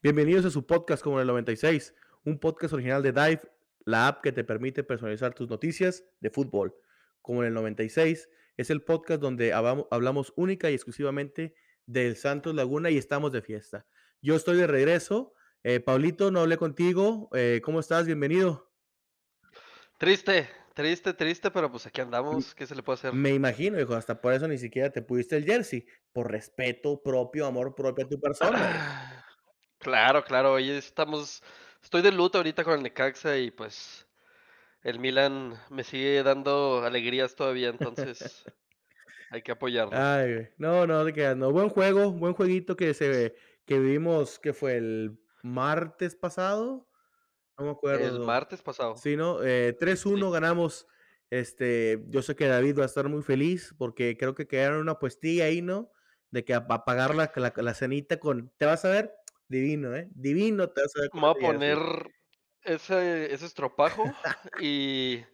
Bienvenidos a su podcast como en el 96, un podcast original de Dive, la app que te permite personalizar tus noticias de fútbol. Como en el 96, es el podcast donde hablamos única y exclusivamente del Santos Laguna y estamos de fiesta. Yo estoy de regreso. Eh, Paulito, no hablé contigo. Eh, ¿Cómo estás? Bienvenido. Triste, triste, triste, pero pues aquí andamos. ¿Qué se le puede hacer? Me imagino, hijo, hasta por eso ni siquiera te pudiste el jersey, por respeto propio, amor propio a tu persona. Claro, claro, hoy estamos, estoy de luto ahorita con el Necaxa y pues el Milan me sigue dando alegrías todavía, entonces hay que apoyarlo. Ay, no, no, de que no, buen juego, buen jueguito que se que vimos que fue el martes pasado, no me acuerdo. El martes pasado. Sí, ¿no? Eh, 3-1 ganamos. Este, yo sé que David va a estar muy feliz porque creo que quedaron una puestilla ahí, ¿no? De que a, pagar la, la, la cenita con, te vas a ver, Divino, ¿eh? Divino te vas a ver. Voy a poner ese, ese estropajo y,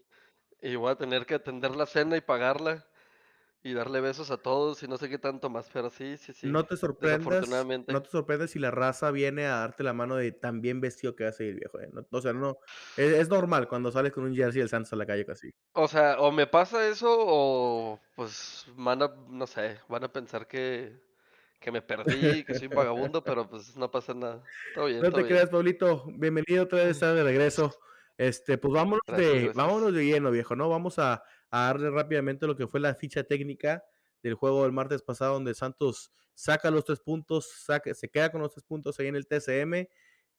y voy a tener que atender la cena y pagarla y darle besos a todos y no sé qué tanto más, pero sí, sí, sí. No te sorprendas, no te sorprendes si la raza viene a darte la mano de tan bien vestido que vas a ir, viejo. ¿eh? o sea, no, es, normal cuando sales con un jersey del Santos a la calle casi. O sea, o me pasa eso o pues van a, no sé, van a pensar que que me perdí, que soy un vagabundo, pero pues no pasa nada. Todo bien. No te creas, Pablito. Bienvenido otra vez de regreso. Este, pues vámonos de, vámonos de lleno, viejo, ¿no? Vamos a, darle rápidamente lo que fue la ficha técnica del juego del martes pasado, donde Santos saca los tres puntos, saca, se queda con los tres puntos ahí en el TCM.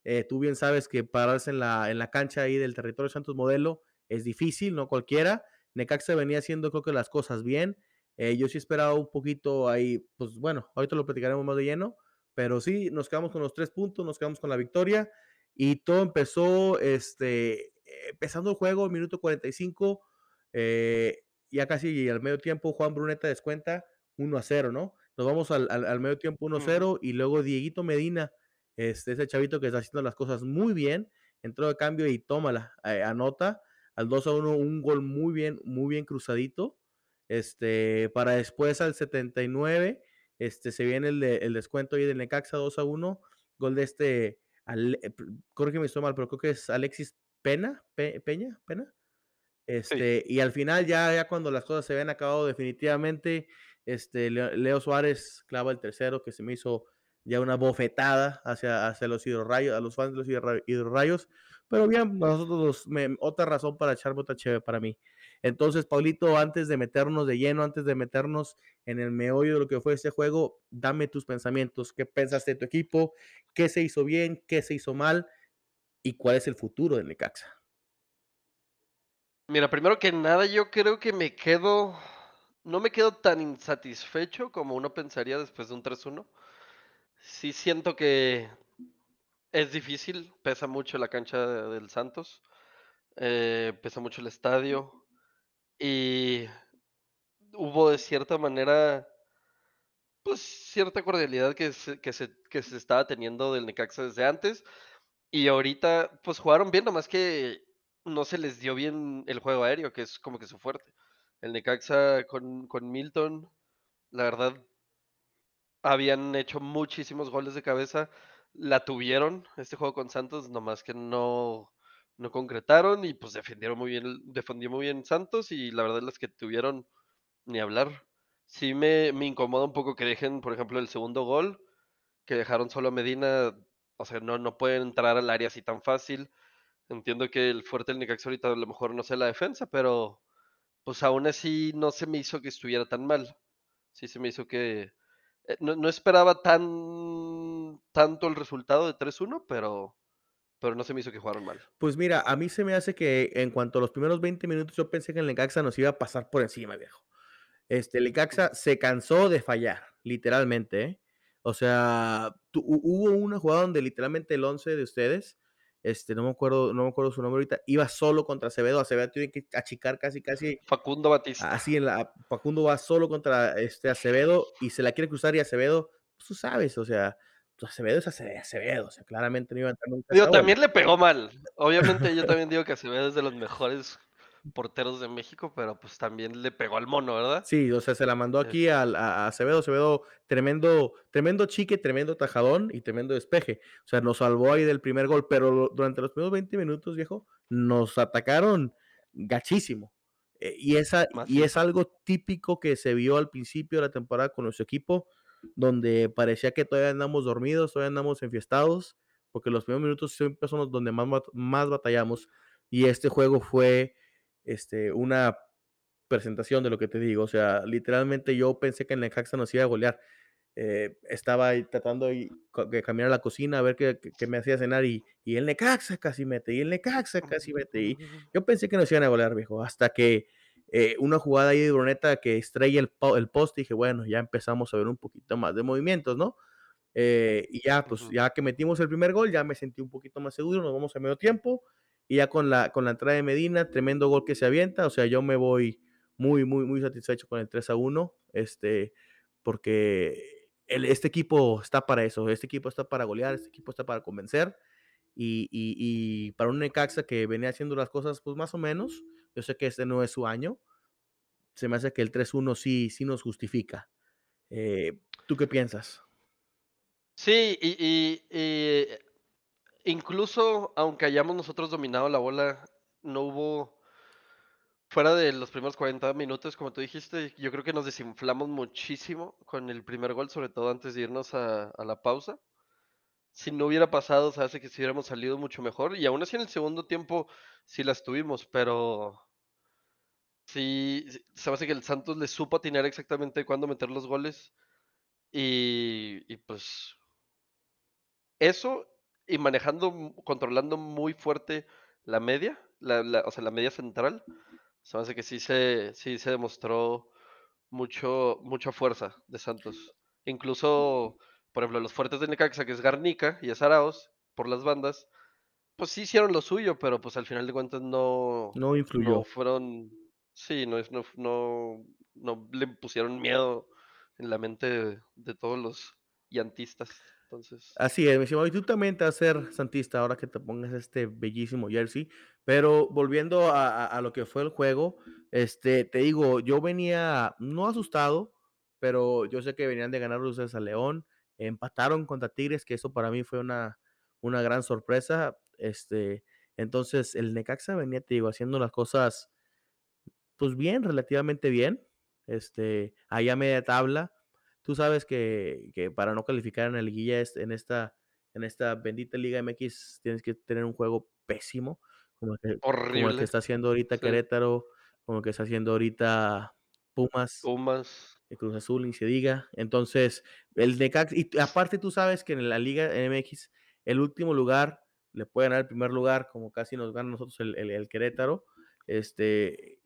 Eh, tú bien sabes que pararse en la, en la cancha ahí del territorio Santos Modelo es difícil, no cualquiera. Necaxa venía haciendo creo que las cosas bien. Eh, yo sí esperaba un poquito ahí, pues bueno, ahorita lo platicaremos más de lleno, pero sí, nos quedamos con los tres puntos, nos quedamos con la victoria y todo empezó, este, empezando el juego, minuto 45, eh, ya casi al medio tiempo Juan Bruneta descuenta 1 a 0, ¿no? Nos vamos al, al, medio tiempo 1 a 0 y luego Dieguito Medina, este, ese chavito que está haciendo las cosas muy bien, entró de cambio y tómala, eh, anota al 2 a 1 un gol muy bien, muy bien cruzadito. Este, para después al 79, este, se viene el, el descuento ahí del Necaxa 2 a 1. Gol de este, eh, creo que me estoy mal, pero creo que es Alexis Pena, Peña, Pena. Este, y al final, ya, ya cuando las cosas se habían acabado definitivamente, este, Leo, Suárez clava el tercero, que se me hizo ya una bofetada hacia, hacia los hidrorrayos, a los fans de los hidrorrayos. Pero bien, nosotros, otra razón para echar bota chévere para mí. Entonces, Paulito, antes de meternos de lleno, antes de meternos en el meollo de lo que fue este juego, dame tus pensamientos. ¿Qué pensaste de tu equipo? ¿Qué se hizo bien? ¿Qué se hizo mal? ¿Y cuál es el futuro de Necaxa? Mira, primero que nada, yo creo que me quedo, no me quedo tan insatisfecho como uno pensaría después de un 3-1. Sí siento que es difícil, pesa mucho la cancha del Santos, eh, pesa mucho el estadio y hubo de cierta manera, pues cierta cordialidad que se, que se, que se estaba teniendo del Necaxa desde antes y ahorita pues jugaron bien, nomás que no se les dio bien el juego aéreo, que es como que su fuerte. El Necaxa con, con Milton, la verdad, habían hecho muchísimos goles de cabeza la tuvieron este juego con Santos, nomás que no, no concretaron y pues defendieron muy bien, defendió muy bien Santos y la verdad las que tuvieron ni hablar. Sí me, me incomoda un poco que dejen, por ejemplo, el segundo gol, que dejaron solo a Medina, o sea, no, no pueden entrar al área así tan fácil. Entiendo que el fuerte del Necaxa ahorita a lo mejor no sé la defensa, pero pues aún así no se me hizo que estuviera tan mal. Sí se me hizo que... Eh, no, no esperaba tan tanto el resultado de 3-1, pero, pero no se me hizo que jugaron mal. Pues mira, a mí se me hace que en cuanto a los primeros 20 minutos, yo pensé que el Necaxa nos iba a pasar por encima, viejo. Este, el Necaxa se cansó de fallar, literalmente. ¿eh? O sea, hubo una jugada donde literalmente el 11 de ustedes, este, no me acuerdo, no me acuerdo su nombre ahorita, iba solo contra Acevedo. Acevedo tiene que achicar casi, casi. Facundo Batista. Así en la, Facundo va solo contra este Acevedo y se la quiere cruzar y Acevedo, pues, tú sabes, o sea, pues, Acevedo es Acevedo, o sea, claramente no iba a entrar nunca Digo, también le pegó mal. Obviamente, yo también digo que Acevedo es de los mejores porteros de México, pero, pues, también le pegó al mono, ¿verdad? Sí, o sea, se la mandó aquí al a Acevedo, Acevedo, tremendo tremendo chique, tremendo tajadón y tremendo despeje. O sea, nos salvó ahí del primer gol, pero durante los primeros 20 minutos, viejo, nos atacaron gachísimo. Eh, y esa y es algo típico que se vio al principio de la temporada con nuestro equipo, donde parecía que todavía andamos dormidos, todavía andamos enfiestados, porque los primeros minutos siempre son los donde más más batallamos, y este juego fue, este, una presentación de lo que te digo, o sea, literalmente yo pensé que el Necaxa nos iba a golear. Eh, estaba ahí tratando de caminar a la cocina a ver qué qué qué me hacía cenar y y el Necaxa casi mete, y el Necaxa casi mete, y yo pensé que nos iban a golear, viejo, hasta que, eh, una jugada ahí de Bruneta que estrella el el poste, y dije: "Bueno, ya empezamos a ver un poquito más de movimientos", ¿no? Eh, y ya, pues, ya que metimos el primer gol, ya me sentí un poquito más seguro, nos vamos a medio tiempo, y ya con la con la entrada de Medina, tremendo gol que se avienta, o sea, yo me voy muy, muy, muy satisfecho con el 3 a 1, este, porque este equipo está para eso, este equipo está para golear, este equipo está para convencer, y y para un Necaxa que venía haciendo las cosas, pues, más o menos, yo sé que este no es su año, se me hace que el 3-1 sí sí nos justifica. Eh, ¿tú qué piensas? Sí, y incluso aunque hayamos nosotros dominado la bola, no hubo fuera de los primeros 40 minutos, como tú dijiste, yo creo que nos desinflamos muchísimo con el primer gol, sobre todo antes de irnos a la pausa. Si no hubiera pasado, se hace que si hubiéramos salido mucho mejor, y aún así en el segundo tiempo sí las tuvimos, pero sí, se hace que el Santos le supo atinar exactamente cuándo meter los goles, y y pues eso, y manejando, controlando muy fuerte la media, la la o sea, la media central, se me hace que sí se sí se demostró mucho mucha fuerza de Santos. Incluso, por ejemplo, los fuertes de Necaxa, que es Garnica y es por las bandas, pues sí hicieron lo suyo, pero, pues, al final de cuentas no No no influyó. fueron sí, no no no no le pusieron miedo en la mente de de todos los llantistas. Así es, mi estimado, y tú también te vas a ser santista ahora que te pongas este bellísimo jersey, pero volviendo a lo que fue el juego, este, te digo, yo venía no asustado, pero yo sé que venían de ganar ustedes a León, empataron contra Tigres, que eso para mí fue una una gran sorpresa, este, entonces el Necaxa venía, te digo, haciendo las cosas pues bien, relativamente bien, este, ahí a media tabla. Tú sabes que que para no calificar en la liguilla, en esta en esta bendita Liga MX tienes que tener un juego pésimo, como el que como el que está haciendo ahorita sí. Querétaro, como el que está haciendo ahorita Pumas, Pumas, y Cruz Azul, ni se diga. Entonces, el Necaxa y aparte tú sabes que en la Liga MX, el último lugar le puede ganar el primer lugar, como casi nos gana a nosotros el el el Querétaro, este,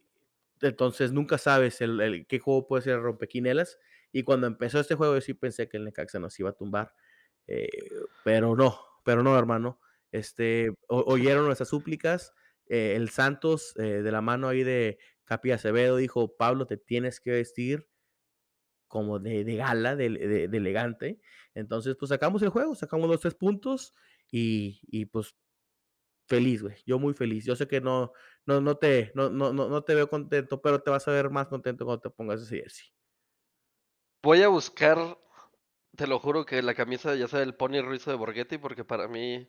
entonces, nunca sabes el el qué juego puede ser el rompequinielas, y cuando empezó este juego, yo sí pensé que el Necaxa nos iba a tumbar, eh, pero no, pero no, hermano. Este, oyeron nuestras súplicas, eh, el Santos, eh, de la mano ahí de Capi Acevedo, dijo: "Pablo, te tienes que vestir como de gala, de de elegante". Entonces, pues, sacamos el juego, sacamos los 3 puntos y y, pues, Feliz, güey, yo muy feliz. Yo sé que no no no te no no no te veo contento, pero te vas a ver más contento cuando te pongas ese jersey. Voy a buscar, te lo juro que la camisa, ya sea del Pony Ruiz o de Borghetti, porque para mí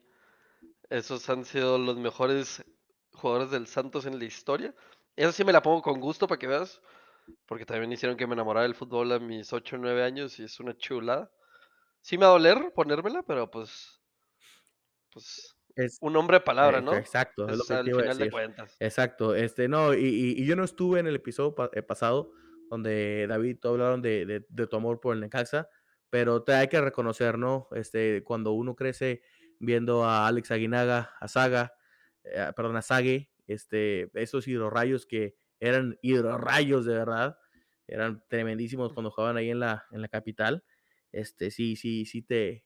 esos han sido los mejores jugadores del Santos en la historia. Esa sí me la pongo con gusto para que veas, porque también hicieron que me enamorara del fútbol a mis 8 o 9 años y es una chulada. Sí me va a doler ponérmela, pero pues pues Es un hombre de palabra, ¿no? exacto, es lo que te al final de decir. cuentas. Exacto, este, no, y y y yo no estuve en el episodio pa eh, pasado donde David tú hablaron de de de tu amor por el Necaxa, pero te hay que reconocer, ¿no? Este, cuando uno crece viendo a Alex Aguinaga, a Saga, eh, perdón, a Sague, este, esos hidrorrayos que eran hidrorrayos de verdad, eran tremendísimos cuando jugaban ahí en la en la capital, este, sí sí sí te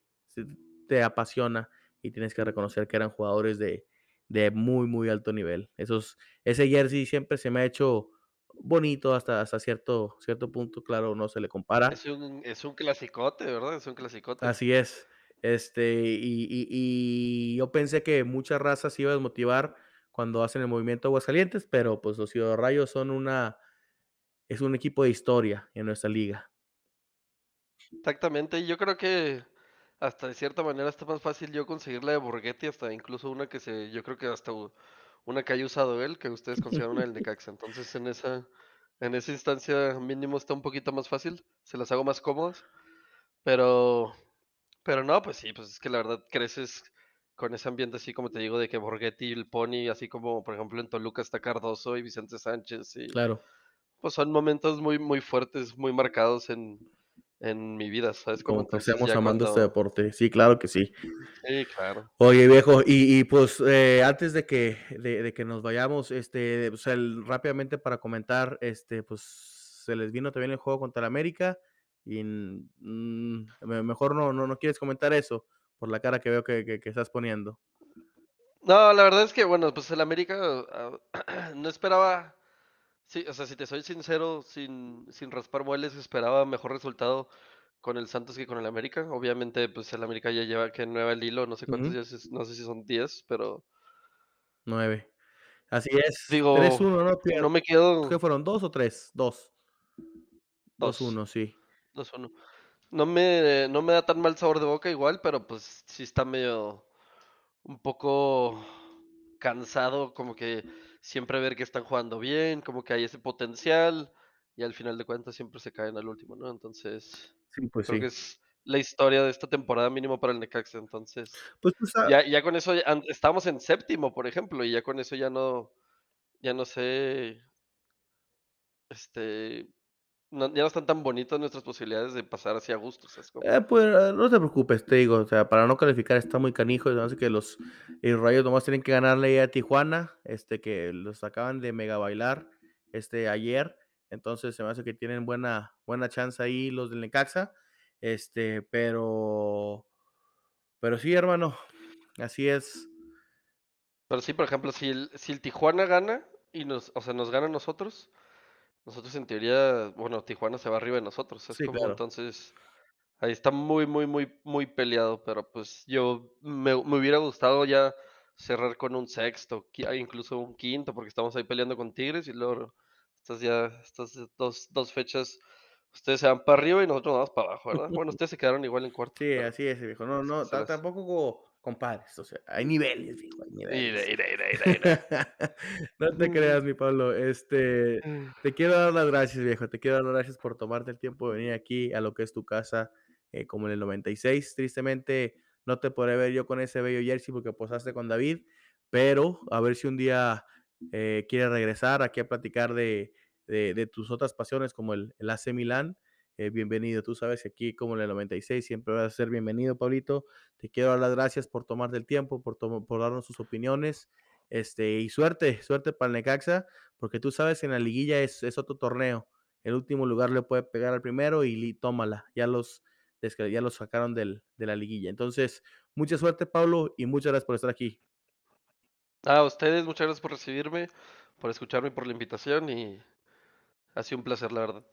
te apasiona y tienes que reconocer que eran jugadores de de muy, muy alto nivel. Esos ese jersey siempre se me ha hecho bonito hasta hasta cierto cierto punto, claro, no se le compara. Es un es un clasicote, ¿verdad? Es un clasicote. Así es. Este, y, y, yo pensé que muchas razas se iba a desmotivar cuando hacen el movimiento Aguascalientes, pero pues los Ciudad Rayos son una, es un equipo de historia en nuestra liga. Exactamente, y yo creo que hasta de cierta manera está más fácil yo conseguir la de Borghetti, hasta incluso una que se, yo creo que hasta una que haya usado él, que ustedes consideran una del Necaxa. Entonces en esa, en esa instancia mínimo está un poquito más fácil, se las hago más cómodas. Pero, pero no, pues sí, pues es que la verdad creces con ese ambiente así como te digo de que Borghetti y el Pony, así como por ejemplo en Toluca está Cardoso y Vicente Sánchez y claro. Pues son momentos muy muy fuertes, muy marcados en, en mi vida, ¿sabes? Como, que estamos amando este deporte. Sí, claro que sí. Sí, claro. Oye, viejo, y, y pues eh, antes de que, de, que nos vayamos, este, pues rápidamente para comentar, este, pues se les vino también el juego contra el América y mm, mejor no, no, no quieres comentar eso por la cara que veo que, que, estás poniendo. No, la verdad es que, bueno, pues el América ah, no esperaba, sí, o sea, si te soy sincero, sin, sin raspar mueles, esperaba mejor resultado con el Santos que con el América. Obviamente, pues el América ya lleva que nueve al hilo, no sé cuántos días, no sé si son diez, pero... Nueve. Así es. Digo, 3-1, ¿no? No me quedo... ¿Qué fueron? ¿Dos o tres? Dos. 2-1, sí. 2-1. No me, no me da tan mal sabor de boca igual, pero pues sí está medio un poco cansado, como que siempre ver que están jugando bien, como que hay ese potencial y al final de cuentas siempre se caen al último, ¿no? Entonces, sí, pues creo que es la historia de esta temporada mínimo para el Necaxa, entonces, pues, ya, ya con eso, estamos en séptimo, por ejemplo, y ya con eso ya no, ya no sé, este, no, ya no están tan bonitas nuestras posibilidades de pasar así a gusto. Eh, pues eh, no te preocupes, te digo, o sea, para no calificar está muy canijo, así que los Rayos nomás tienen que ganarle a Tijuana, este que los acaban de mega bailar este ayer, entonces se me hace que tienen buena buena chance ahí los del Necaxa, este, pero pero sí, hermano, así es. Pero sí, por ejemplo, si el, si el Tijuana gana y nos, o sea, nos gana a nosotros, nosotros en teoría, bueno, Tijuana se va arriba de nosotros, es como entonces ahí está muy, muy, muy, muy peleado, pero pues yo me, hubiera gustado ya cerrar con un sexto, incluso un quinto, porque estamos ahí peleando con Tigres y luego estas ya, estas dos, dos fechas, ustedes se van para arriba y nosotros vamos para abajo, ¿verdad? Bueno, ustedes se quedaron igual en cuarto. Sí, así es, viejo. No, no, tampoco compadres, o sea, hay niveles, hijo, hay niveles. no te creas, mi Pablo, este, mm. te quiero dar las gracias, viejo, te quiero dar las gracias por tomarte el tiempo de venir aquí a lo que es tu casa, eh, como en el 96, tristemente no te podré ver yo con ese bello jersey porque posaste con David, pero a ver si un día eh, quieres regresar aquí a platicar de, de, tus otras pasiones como el, el AC Milán, eh, bienvenido. Tú sabes que aquí, como en el 96, siempre vas a ser bienvenido, Pablito. Te quiero dar las gracias por tomarte el tiempo, por, darnos sus opiniones. Este, y suerte, suerte para el Necaxa, porque tú sabes que en la liguilla es, es otro torneo. El último lugar le puede pegar al primero y, tómala. Ya los, ya los sacaron del, de la liguilla. Entonces, mucha suerte, Pablo, y muchas gracias por estar aquí. A ustedes, muchas gracias por recibirme, por escucharme, por la invitación y ha sido un placer, la verdad.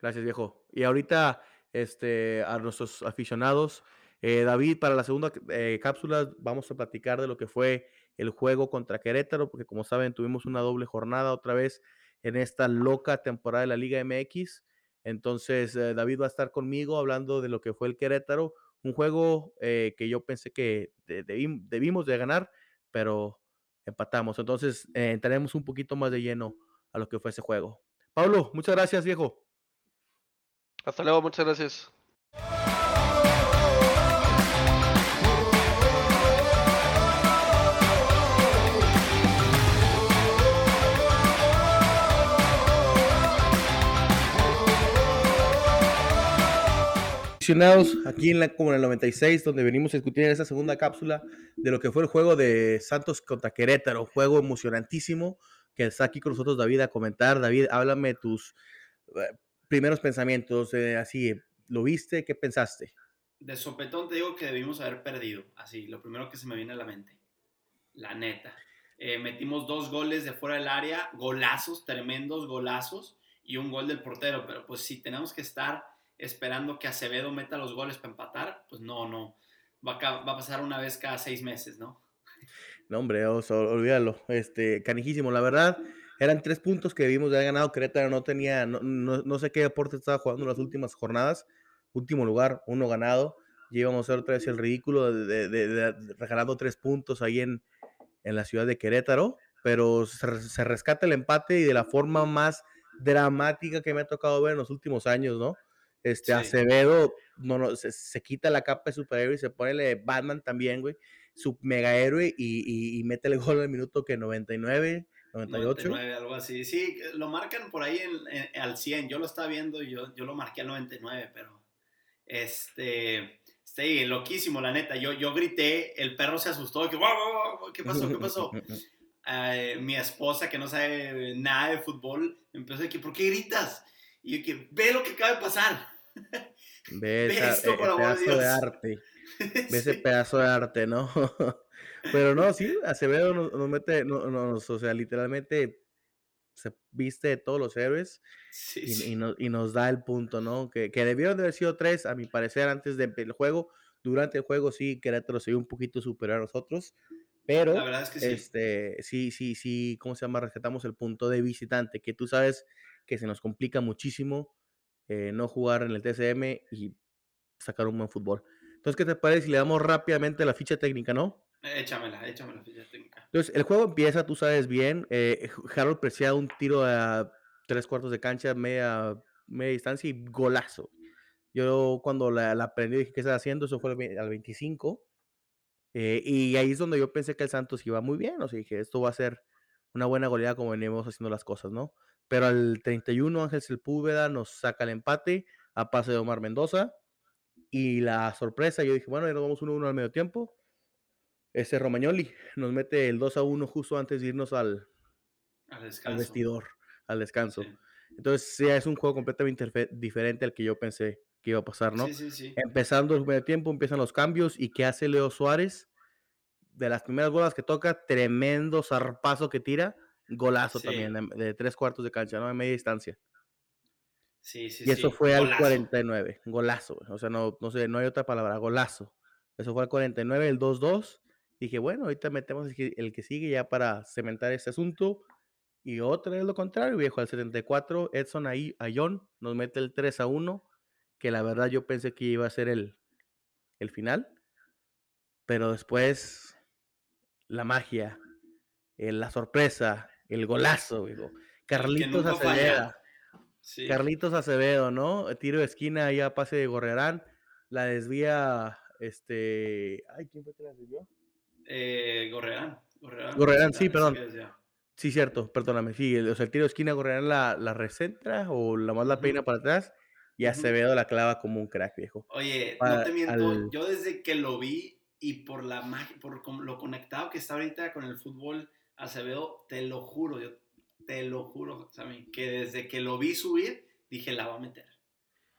Gracias, viejo. Y ahorita, este, a nuestros aficionados, eh, David, para la segunda eh, cápsula vamos a platicar de lo que fue el juego contra Querétaro, porque como saben, tuvimos una doble jornada otra vez en esta loca temporada de la Liga MX. Entonces, eh, David va a estar conmigo hablando de lo que fue el Querétaro, un juego que yo pensé que debimos de ganar, pero empatamos. Entonces, entraremos un poquito más de lleno a lo que fue ese juego. Pablo, muchas gracias, viejo. Hasta luego, muchas gracias. aquí en la como el 96 donde venimos a discutir en esta segunda cápsula de lo que fue el juego de Santos contra Querétaro, juego emocionantísimo que está aquí con nosotros David a comentar. David, háblame tus eh, primeros pensamientos, eh, así, ¿lo viste? ¿Qué pensaste? De sopetón te digo que debimos haber perdido, así, lo primero que se me viene a la mente, la neta. Eh, metimos dos goles de fuera del área, golazos, tremendos golazos, y un gol del portero, pero pues si tenemos que estar esperando que Acevedo meta los goles para empatar, pues no, no, va a, va a pasar una vez cada seis meses, ¿no? No, hombre, olvídalo. Este, canijísimo, la verdad. Eran tres puntos que debimos de haber ganado. Querétaro no tenía, no, no, sé qué deporte estaba jugando en las últimas jornadas. Último lugar, uno ganado. Y íbamos a hacer otra vez el ridículo de, de, regalando tres puntos ahí en, en, la ciudad de Querétaro. Pero se, se, rescata el empate y de la forma más dramática que me ha tocado ver en los últimos años, ¿no? Este Acevedo no, no, se, se, quita la capa de superhéroe y se pone el Batman también, güey su mega héroe y, y, mete el gol al minuto que 99, 98. 99, algo así. Sí, lo marcan por ahí al 100. Yo lo estaba viendo y yo, yo lo marqué al 99, pero este, sí, loquísimo, la neta. Yo, yo grité, el perro se asustó, que, ¿qué pasó? ¿Qué pasó? Eh, mi esposa, que no sabe nada de fútbol, empezó a decir, ¿por qué gritas? Y yo que, ve lo que acaba de pasar. Ve, esto, e, por pedazo de arte. ese pedazo de arte, ¿no? Pero no, sí, Acevedo nos, mete, nos, o sea, literalmente se viste de todos los héroes y, y, nos da el punto, ¿no? Que, que debieron de haber sido tres, a mi parecer, antes del juego. Durante el juego sí, Querétaro se vio un poquito superior a nosotros, pero La verdad es que sí. Este, sí, sí, sí, ¿cómo se llama? Rescatamos el punto de visitante, que tú sabes que se nos complica muchísimo eh, no jugar en el TCM y sacar un buen fútbol. Entonces, ¿qué te parece si le damos rápidamente la ficha técnica, no? Échamela, échame la ficha técnica. Entonces, el juego empieza, tú sabes bien. Eh, Harold Preciado un tiro a tres cuartos de cancha, media, media distancia y golazo. Yo cuando la, la aprendí dije, ¿qué está haciendo? Eso fue al 25. Eh, y ahí es donde yo pensé que el Santos iba muy bien. O sea, dije, esto va a ser una buena goleada como venimos haciendo las cosas, ¿no? Pero al 31 Ángel Sepúlveda nos saca el empate a pase de Omar Mendoza. Y la sorpresa, yo dije, bueno, ya nos vamos 1-1 al medio tiempo. Ese Romagnoli nos mete el 2 a 1 justo antes de irnos al, al, vestidor, al descanso. Entonces, sí, es un juego completamente diferente al que yo pensé que iba a pasar, ¿no? Sí, sí, sí. Empezando el medio tiempo, empiezan los cambios. ¿Y qué hace Leo Suárez? De las primeras bolas que toca, tremendo zarpazo que tira, golazo también, de, de, tres cuartos de cancha, ¿no? De media distancia y eso fue al 49, golazo, o sea, no, no sé, no hay otra palabra, golazo. Eso fue al 49, el 2-2. Dije, bueno, ahorita metemos el que, sigue ya para cementar este asunto. Y otra vez lo contrario, viejo, al 74, Edson ahí, Ayón nos mete el 3 1, que la verdad yo pensé que iba a ser el, el final. Pero después, la magia, eh, la sorpresa, el golazo, viejo. Carlitos Acevedo. Carlitos Acevedo, ¿no? Tiro de esquina ahí a pase de Gorrerán. La desvía, este. Ay, ¿quién fue que la desvió? Eh, Gorrerán. Gorrerán, sí, perdón. Sí, cierto, perdóname. Sí, o sea, el tiro de esquina Gorrerán la, la recentra o la más la peina para atrás y Acevedo la clava como un crack, viejo. Oye, no te miento, yo desde que lo vi y por la magia, por lo conectado que está ahorita con el fútbol, Acevedo, te lo juro, yo te lo juro, Sammy, que desde que lo vi subir, dije, la va a meter.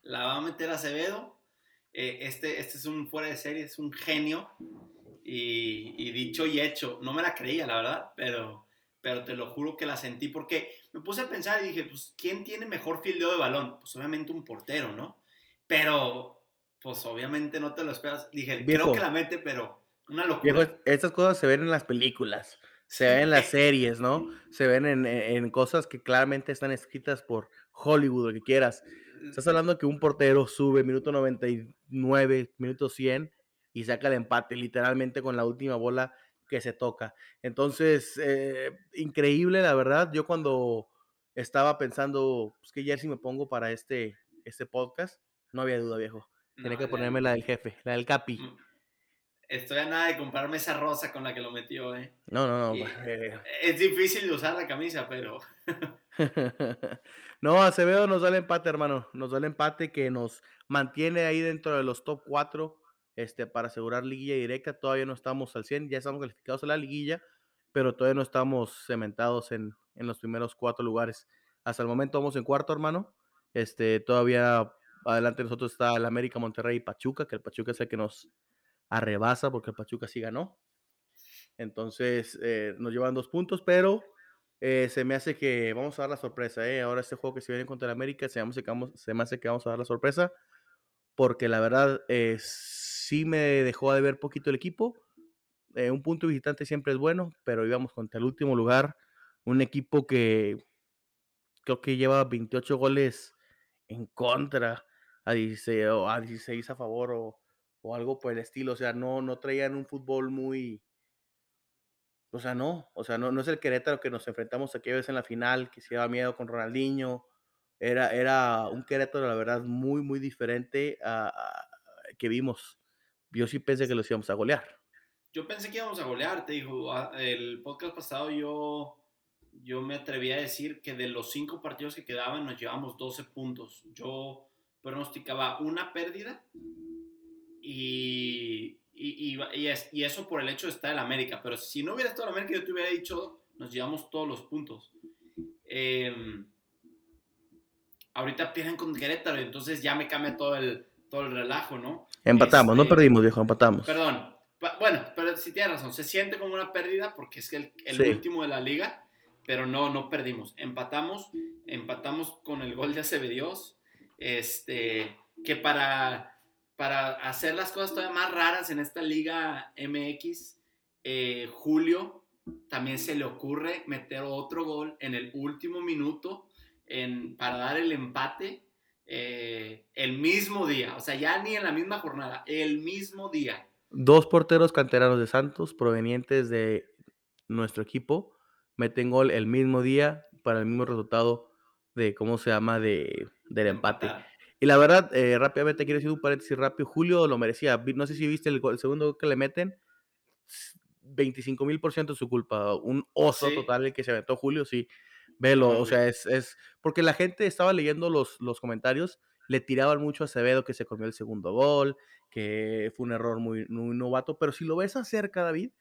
La va a meter Acevedo. Eh, este, este es un fuera de serie, es un genio. Y, dicho y hecho, no me la creía, la verdad, pero, pero te lo juro que la sentí porque me puse a pensar y dije, pues, ¿quién tiene mejor fildeo de balón? Pues obviamente un portero, ¿no? Pero, pues obviamente no te lo esperas. Dije, creo que la mete, pero una locura. estas cosas se ven en las películas se ven en las series, ¿no? Se ven en, cosas que claramente están escritas por Hollywood, lo que quieras. Estás hablando que un portero sube minuto 99, minuto 100 y saca el empate, literalmente con la última bola que se toca. Entonces, eh, increíble, la verdad. Yo cuando estaba pensando, pues que jersey me pongo para este, este podcast, no había duda, viejo. Tenía que ponerme la del jefe, la del Capi. Mm. Estoy a nada de comprarme esa rosa con la que lo metió, ¿eh? No, no, no. Eh. Es difícil de usar la camisa, pero. no, Acevedo nos da el empate, hermano. Nos da el empate que nos mantiene ahí dentro de los top 4 este, para asegurar liguilla directa. Todavía no estamos al 100, ya estamos calificados a la liguilla, pero todavía no estamos cementados en, en los primeros cuatro lugares. Hasta el momento vamos en cuarto, hermano. Este, todavía adelante de nosotros está el América, Monterrey y Pachuca, que el Pachuca es el que nos arrebasa porque el Pachuca sí ganó. Entonces eh, nos llevan dos puntos, pero eh, se me hace que vamos a dar la sorpresa. Eh. Ahora este juego que se viene contra el América, se, se me hace que vamos a dar la sorpresa porque la verdad es sí me dejó de ver poquito el equipo. Eh, un punto visitante siempre es bueno, pero íbamos contra el último lugar, un equipo que creo que lleva 28 goles en contra, a 16, o a, 16 a favor o, o, algo por el estilo. O sea, no, no traían un fútbol muy... O sea, no, o sea, no, no es el Querétaro que nos enfrentamos aquella vez en la final, que se daba miedo con Ronaldinho. Era, era un Querétaro, la verdad, muy, muy diferente a, a que vimos. Yo sí pensé que los íbamos a golear. Yo pensé que íbamos a golear, te digo, el podcast pasado yo yo me atreví a decir que de los cinco partidos que quedaban nos llevamos 12 puntos. Yo pronosticaba una pérdida y, y, y, y, eso por el hecho de estar en América. Pero si no hubiera estado en América, yo te hubiera dicho, nos llevamos todos los puntos. Eh, ahorita pierden con Querétaro, entonces ya me cambia todo el, todo el relajo, ¿no? Empatamos, no este, perdimos, viejo, empatamos. Perdón. Bueno, pero si tienes razón, se siente como una pérdida porque es el, el último de la liga pero no, no perdimos. Empatamos, empatamos con el gol de Dios este, que para, para hacer las cosas todavía más raras en esta liga MX, eh, Julio también se le ocurre meter otro gol en el último minuto en, para dar el empate eh, el mismo día, o sea, ya ni en la misma jornada, el mismo día. Dos porteros canteranos de Santos provenientes de nuestro equipo meten gol el mismo día para el mismo resultado de, ¿cómo se llama?, de, del empate. Y la verdad, eh, rápidamente quiero decir un paréntesis rápido, Julio lo merecía. No sé si viste el, segundo gol que le meten, 25 mil por ciento su culpa. Un oso total el que se aventó Julio, sí. Velo, o sea, es, es, porque la gente estaba leyendo los, los comentarios, le tiraban mucho a Acevedo que se comió el segundo gol, que fue un error muy, muy novato, pero si lo ves acerca, David,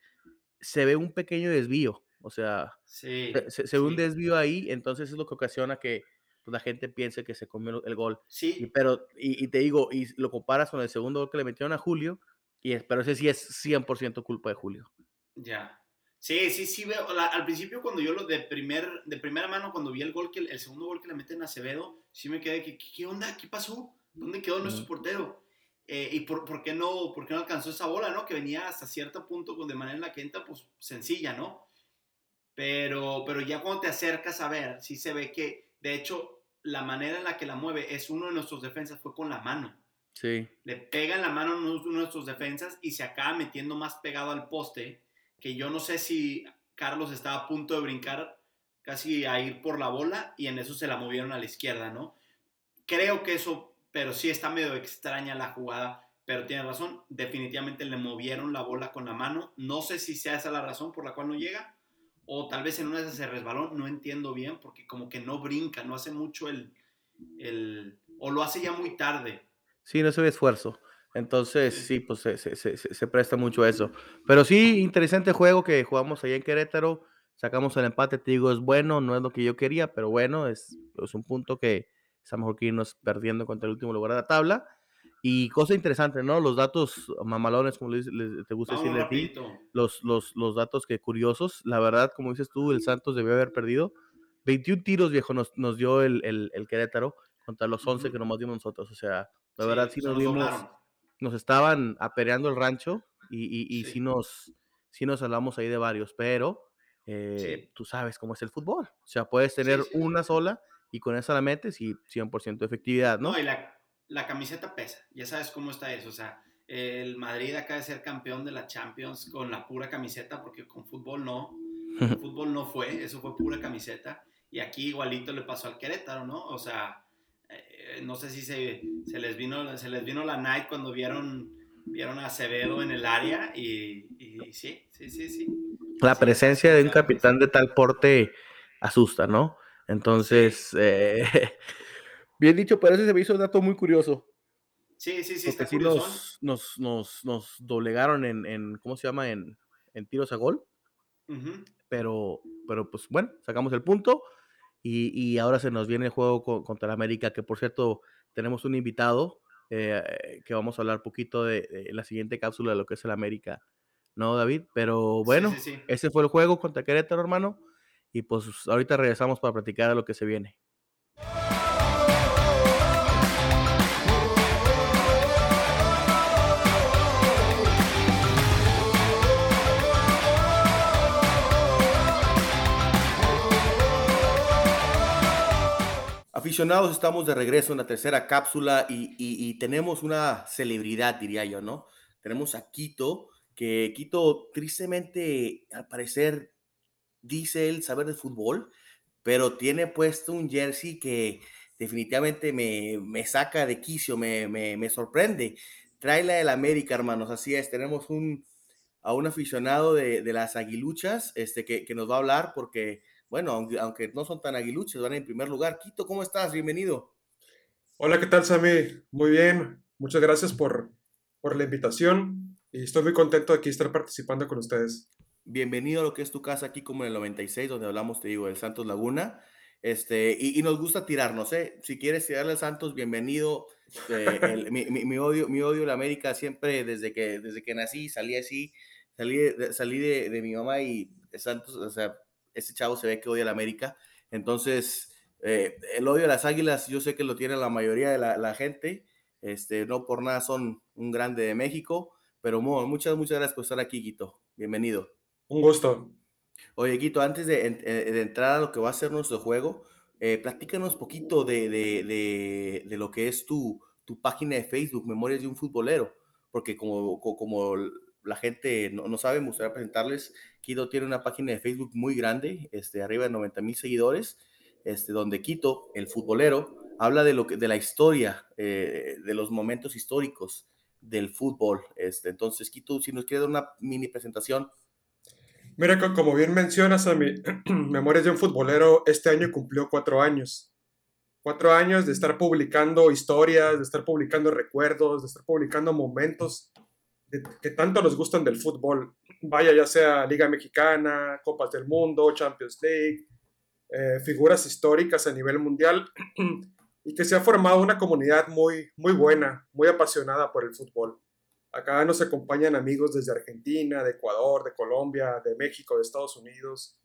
se ve un pequeño desvío. O sea, se, ve un desvío ahí, entonces es lo que ocasiona que pues, la gente piense que se comió el gol. Sí. Y, pero, y, te digo, y lo comparas con el segundo gol que le metieron a Julio, y pero ese sí es 100% culpa de Julio. Ya. Sí, sí, sí veo. al principio cuando yo lo de primer, de primera mano, cuando vi el gol, que el, segundo gol que le meten a Acevedo, sí me quedé que, ¿qué onda? ¿Qué pasó? ¿Dónde quedó nuestro portero? Eh, ¿Y por, por, qué no, por qué no alcanzó esa bola, no? Que venía hasta cierto punto de manera en la que entra, pues sencilla, ¿no? Pero, pero ya cuando te acercas a ver, sí se ve que, de hecho, la manera en la que la mueve es uno de nuestros defensas, fue con la mano. Sí. Le pega en la mano uno de nuestros defensas y se acaba metiendo más pegado al poste, que yo no sé si Carlos estaba a punto de brincar casi a ir por la bola y en eso se la movieron a la izquierda, ¿no? Creo que eso, pero sí está medio extraña la jugada, pero tiene razón, definitivamente le movieron la bola con la mano, no sé si sea esa la razón por la cual no llega, o tal vez en una de esas se resbaló, no entiendo bien, porque como que no brinca, no hace mucho el, el o lo hace ya muy tarde. Sí, no se ve esfuerzo. Entonces, sí, pues se, se, se, se, presta mucho a eso. Pero sí, interesante juego que jugamos allá en Querétaro. Sacamos el empate, te digo, es bueno, no es lo que yo quería, pero bueno, es, es un punto que es mejor que irnos perdiendo contra el último lugar de la tabla. Y cosa interesante, ¿no? Los datos mamalones, como les, te gusta decirle a ti, los, los, los datos que curiosos. La verdad, como dices tú, el Santos debió haber perdido. 21 tiros, viejo, nos, nos dio el, el, el, Querétaro contra los 11 que nomás dimos nosotros. O sea, la verdad sí nos dimos, nos estaban apereando el rancho y, y, y sí. nos, sí nos hablamos ahí de varios, pero eh, tú sabes cómo es el fútbol. O sea, puedes tener una sola y con esa la metes y 100% de efectividad, ¿no? No, y la, la camiseta pesa, ya sabes cómo está eso, o sea, el Madrid acaba de ser campeón de la Champions con la pura camiseta, porque con fútbol no, con fútbol no fue, eso fue pura camiseta, y aquí igualito le pasó al Querétaro, ¿no? O sea, eh, no sé si se, se, les vino, se les vino la night cuando vieron, vieron a Acevedo en el área, y, y sí, sí, sí, sí. La presencia de un capitán de tal porte asusta, ¿no? Entonces, eh, Bien dicho, pero ese se me hizo un dato muy curioso. Sí, sí, sí. Porque sí nos, nos, nos, nos, doblegaron en, en, ¿cómo se llama? En, en tiros a gol. pero, pero pues bueno, sacamos el punto. Y, y, ahora se nos viene el juego contra el América, que por cierto, tenemos un invitado eh, que vamos a hablar poquito de, de, la siguiente cápsula de lo que es el América, ¿no, David? Pero bueno, sí, sí, sí. ese fue el juego contra Querétaro, hermano. Y pues ahorita regresamos para platicar de lo que se viene. Aficionados, estamos de regreso en la tercera cápsula y, tenemos una celebridad, diría yo, ¿no? Tenemos a Quito, que Quito tristemente, al parecer, dice él saber de fútbol, pero tiene puesto un jersey que definitivamente me, saca de quicio, me, me, sorprende. Trae la del América, hermanos, así es. Tenemos un, a un aficionado de, las aguiluchas este, que, que nos va a hablar porque bueno, aunque, no son tan aguiluches, van en primer lugar. Quito, ¿cómo estás? Bienvenido. Hola, ¿qué tal, Sammy? Muy bien. Muchas gracias por, por la invitación y estoy muy contento de aquí estar participando con ustedes. Bienvenido a lo que es tu casa aquí como en el 96, donde hablamos, te digo, del Santos Laguna. Este, y, nos gusta tirarnos, ¿eh? Si quieres tirarle al Santos, bienvenido. Eh, mi, odio, mi odio a la América siempre, desde que, desde que nací, salí así, salí, de, salí de, de mi mamá y Santos, o sea, ese chavo se ve que odia a la América. Entonces, eh, el odio a las águilas, yo sé que lo tiene la mayoría de la, gente. Este, no por nada son un grande de México. Pero muchas, muchas gracias por estar aquí, Quito. Bienvenido. Un gusto. Oye, Quito, antes de, eh, entrar a lo que va a ser nuestro juego, eh, platícanos poquito de, de, lo que es tu, tu, página de Facebook, Memorias de un Futbolero, porque como, como la gente no, no, sabe, me gustaría presentarles. Quito tiene una página de Facebook muy grande, este, arriba de 90 mil seguidores, este, donde Quito, el futbolero, habla de, lo que, de la historia, eh, de los momentos históricos del fútbol. Este, entonces, Quito, si nos quieres dar una mini presentación. Mira, como bien mencionas, a mi Memorias de un futbolero, este año cumplió cuatro años. Cuatro años de estar publicando historias, de estar publicando recuerdos, de estar publicando momentos que tanto nos gustan del fútbol, vaya ya sea Liga Mexicana, Copas del Mundo, Champions League, eh, figuras históricas a nivel mundial, y que se ha formado una comunidad muy, muy buena, muy apasionada por el fútbol. Acá nos acompañan amigos desde Argentina, de Ecuador, de Colombia, de México, de Estados Unidos,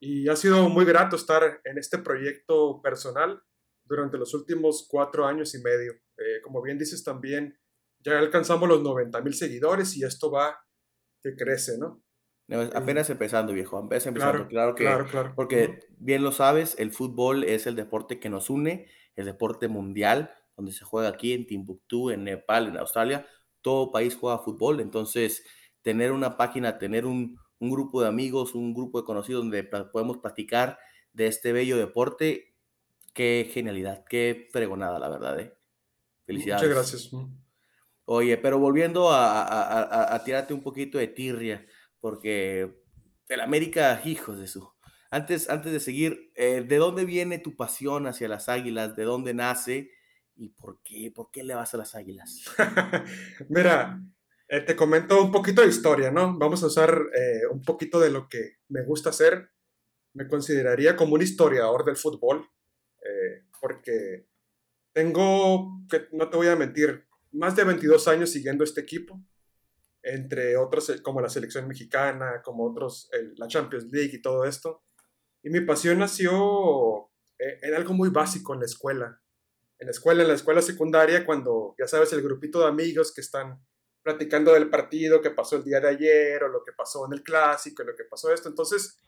y ha sido muy grato estar en este proyecto personal durante los últimos cuatro años y medio. Eh, como bien dices también, ya alcanzamos los 90 mil seguidores y esto va que crece, ¿no? apenas empezando, viejo, apenas empezando, claro, que, porque bien lo sabes, el fútbol es el deporte que nos une, el deporte mundial, donde se juega aquí en Timbuktu, en Nepal, en Australia, todo país juega fútbol, entonces tener una página, tener un, un grupo de amigos, un grupo de conocidos donde podemos platicar de este bello deporte, qué genialidad, qué fregonada, la verdad, ¿eh? Felicidades. Muchas gracias. Oye, pero volviendo a, tirarte un poquito de tirria, porque el América, hijos de su. Antes, antes de seguir, eh, ¿de dónde viene tu pasión hacia las águilas? ¿De dónde nace? ¿Y por qué? ¿Por qué le vas a las águilas? Mira, eh, te comento un poquito de historia, ¿no? Vamos a usar eh, un poquito de lo que me gusta hacer. Me consideraría como un historiador del fútbol, porque tengo, que no te voy a mentir, más de 22 años siguiendo este equipo, entre otros eh, como la selección mexicana, como otros, la Champions League y todo esto. Y mi pasión nació eh, en algo muy básico en la escuela. En la escuela, en la escuela secundaria, cuando ya sabes, el grupito de amigos que están platicando del partido que pasó el día de ayer, o lo que pasó en el clásico, lo que pasó esto. Entonces,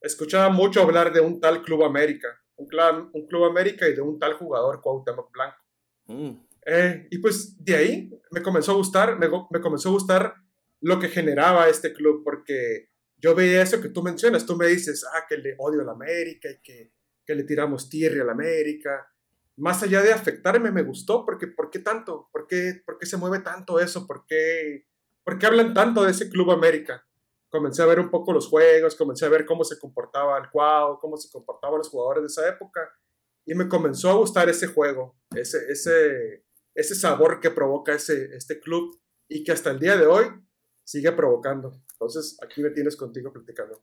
escuchaba mucho hablar de un tal Club América, un, club, un Club América y de un tal jugador Cuauhtémoc Blanco. Mm. Eh, y pues de ahí me comenzó a gustar, me, me, comenzó a gustar lo que generaba este club, porque yo veía eso que tú mencionas, tú me dices, ah, que le odio a la América y que, que le tiramos tierra a la América. Más allá de afectarme, me gustó, porque ¿por qué tanto? ¿Por qué, por qué se mueve tanto eso? ¿Por qué, ¿Por qué hablan tanto de ese Club América? Comencé a ver un poco los juegos, comencé a ver cómo se comportaba el Cuau, cómo se comportaban los jugadores de esa época, y me comenzó a gustar ese juego, ese, ese, ese sabor que provoca ese, este club y que hasta el día de hoy sigue provocando. Entonces, aquí me tienes contigo platicando.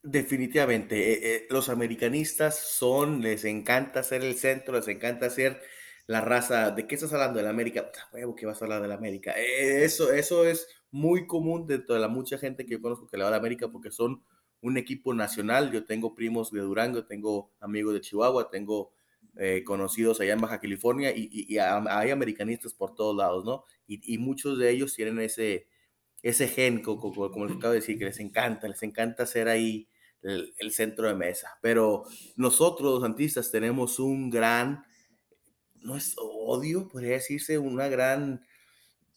Definitivamente, eh, eh, los americanistas son, les encanta ser el centro, les encanta ser la raza. ¿De qué estás hablando? ¿De la América? Huevo que vas a hablar de la América. Eh, eso, eso es muy común dentro de la mucha gente que yo conozco que le va a la América porque son un equipo nacional. Yo tengo primos de Durango, tengo amigos de Chihuahua, tengo eh, conocidos allá en Baja California y, hay americanistas por todos lados, ¿no? Y, muchos de ellos tienen ese, gen, como, les acabo de decir, que les encanta, les encanta ser ahí el, centro de mesa. Pero nosotros, los santistas, tenemos un gran, no es odio, podría decirse, una gran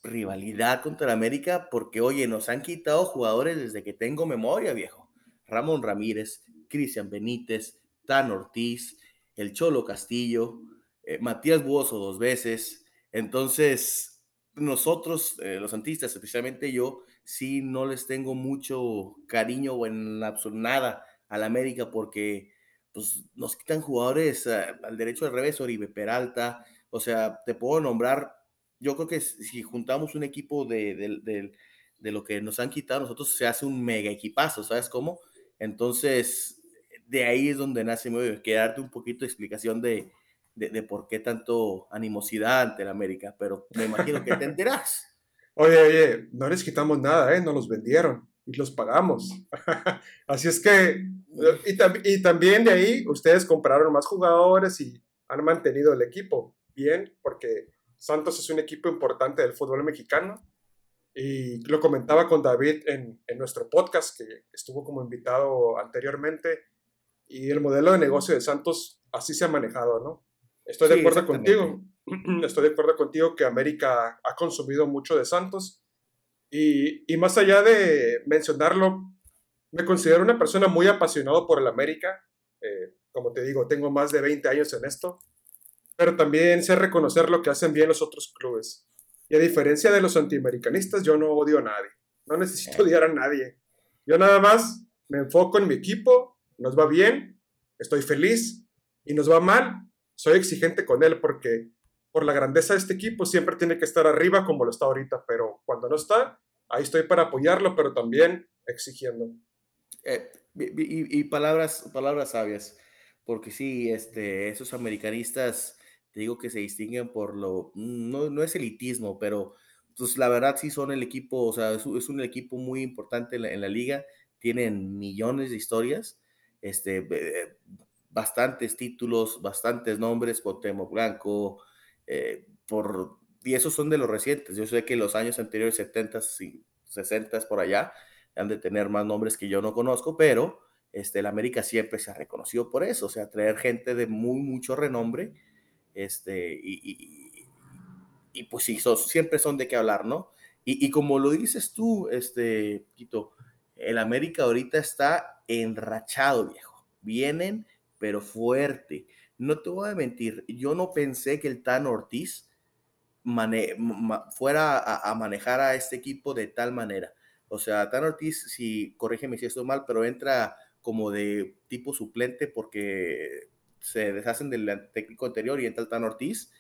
rivalidad contra América, porque, oye, nos han quitado jugadores desde que tengo memoria, viejo. Ramón Ramírez, Cristian Benítez, Tan Ortiz, el Cholo Castillo, eh, Matías Buoso dos veces. Entonces, nosotros, eh, los santistas, especialmente yo, sí no les tengo mucho cariño o en nada al América porque pues, nos quitan jugadores eh, al derecho al revés, Oribe Peralta, o sea, te puedo nombrar, yo creo que si juntamos un equipo de, de, lo que nos han quitado, nosotros se hace un mega equipazo, ¿sabes cómo? Entonces, de ahí es donde nace, me que darte un poquito de explicación de, de, por qué tanto animosidad ante el América, pero me imagino que entenderás. Oye, oye, no les quitamos nada, ¿eh? No los vendieron y los pagamos. Así es que, y, y, también de ahí, ustedes compraron más jugadores y han mantenido el equipo bien, porque Santos es un equipo importante del fútbol mexicano. Y lo comentaba con David en, en nuestro podcast, que estuvo como invitado anteriormente. Y el modelo de negocio de Santos así se ha manejado, ¿no? Estoy de acuerdo contigo. Estoy de acuerdo contigo que América ha consumido mucho de Santos. Y, y, más allá de mencionarlo, me considero una persona muy apasionada por el América. Eh, como te digo, tengo más de 20 años en esto. Pero también sé reconocer lo que hacen bien los otros clubes. Y a diferencia de los antiamericanistas, yo no odio a nadie. No necesito odiar a nadie. Yo nada más me enfoco en mi equipo, nos va bien, estoy feliz, y nos va mal, soy exigente con él porque por la grandeza de este equipo siempre tiene que estar arriba como lo está ahorita, pero cuando no está, ahí estoy para apoyarlo, pero también exigiendo. Eh, y, palabras, palabras sabias, porque sí, este, esos americanistas, te digo que se distinguen por lo, no, no es elitismo, pero pues la verdad sí son el equipo, o sea, es, un equipo muy importante en la, en la, liga, tienen millones de historias, este, eh, bastantes títulos, bastantes nombres, Temo Blanco, eh, por, y esos son de los recientes. Yo sé que los años anteriores, 70 y 60 por allá, han de tener más nombres que yo no conozco, pero este, el América siempre se ha reconocido por eso, o sea, traer gente de muy, mucho renombre, este, y, y, pues sí, siempre son de qué hablar, ¿no? Y, y, como lo dices tú, este, Quito, el América ahorita está enrachado, viejo. Vienen pero fuerte. No te voy a mentir, yo no pensé que el Tan Ortiz fuera a, manejar a este equipo de tal manera. O sea, Tan Ortiz, si corrígeme si estoy mal, pero entra como de tipo suplente porque se deshacen del técnico anterior y entra el Tan Ortiz.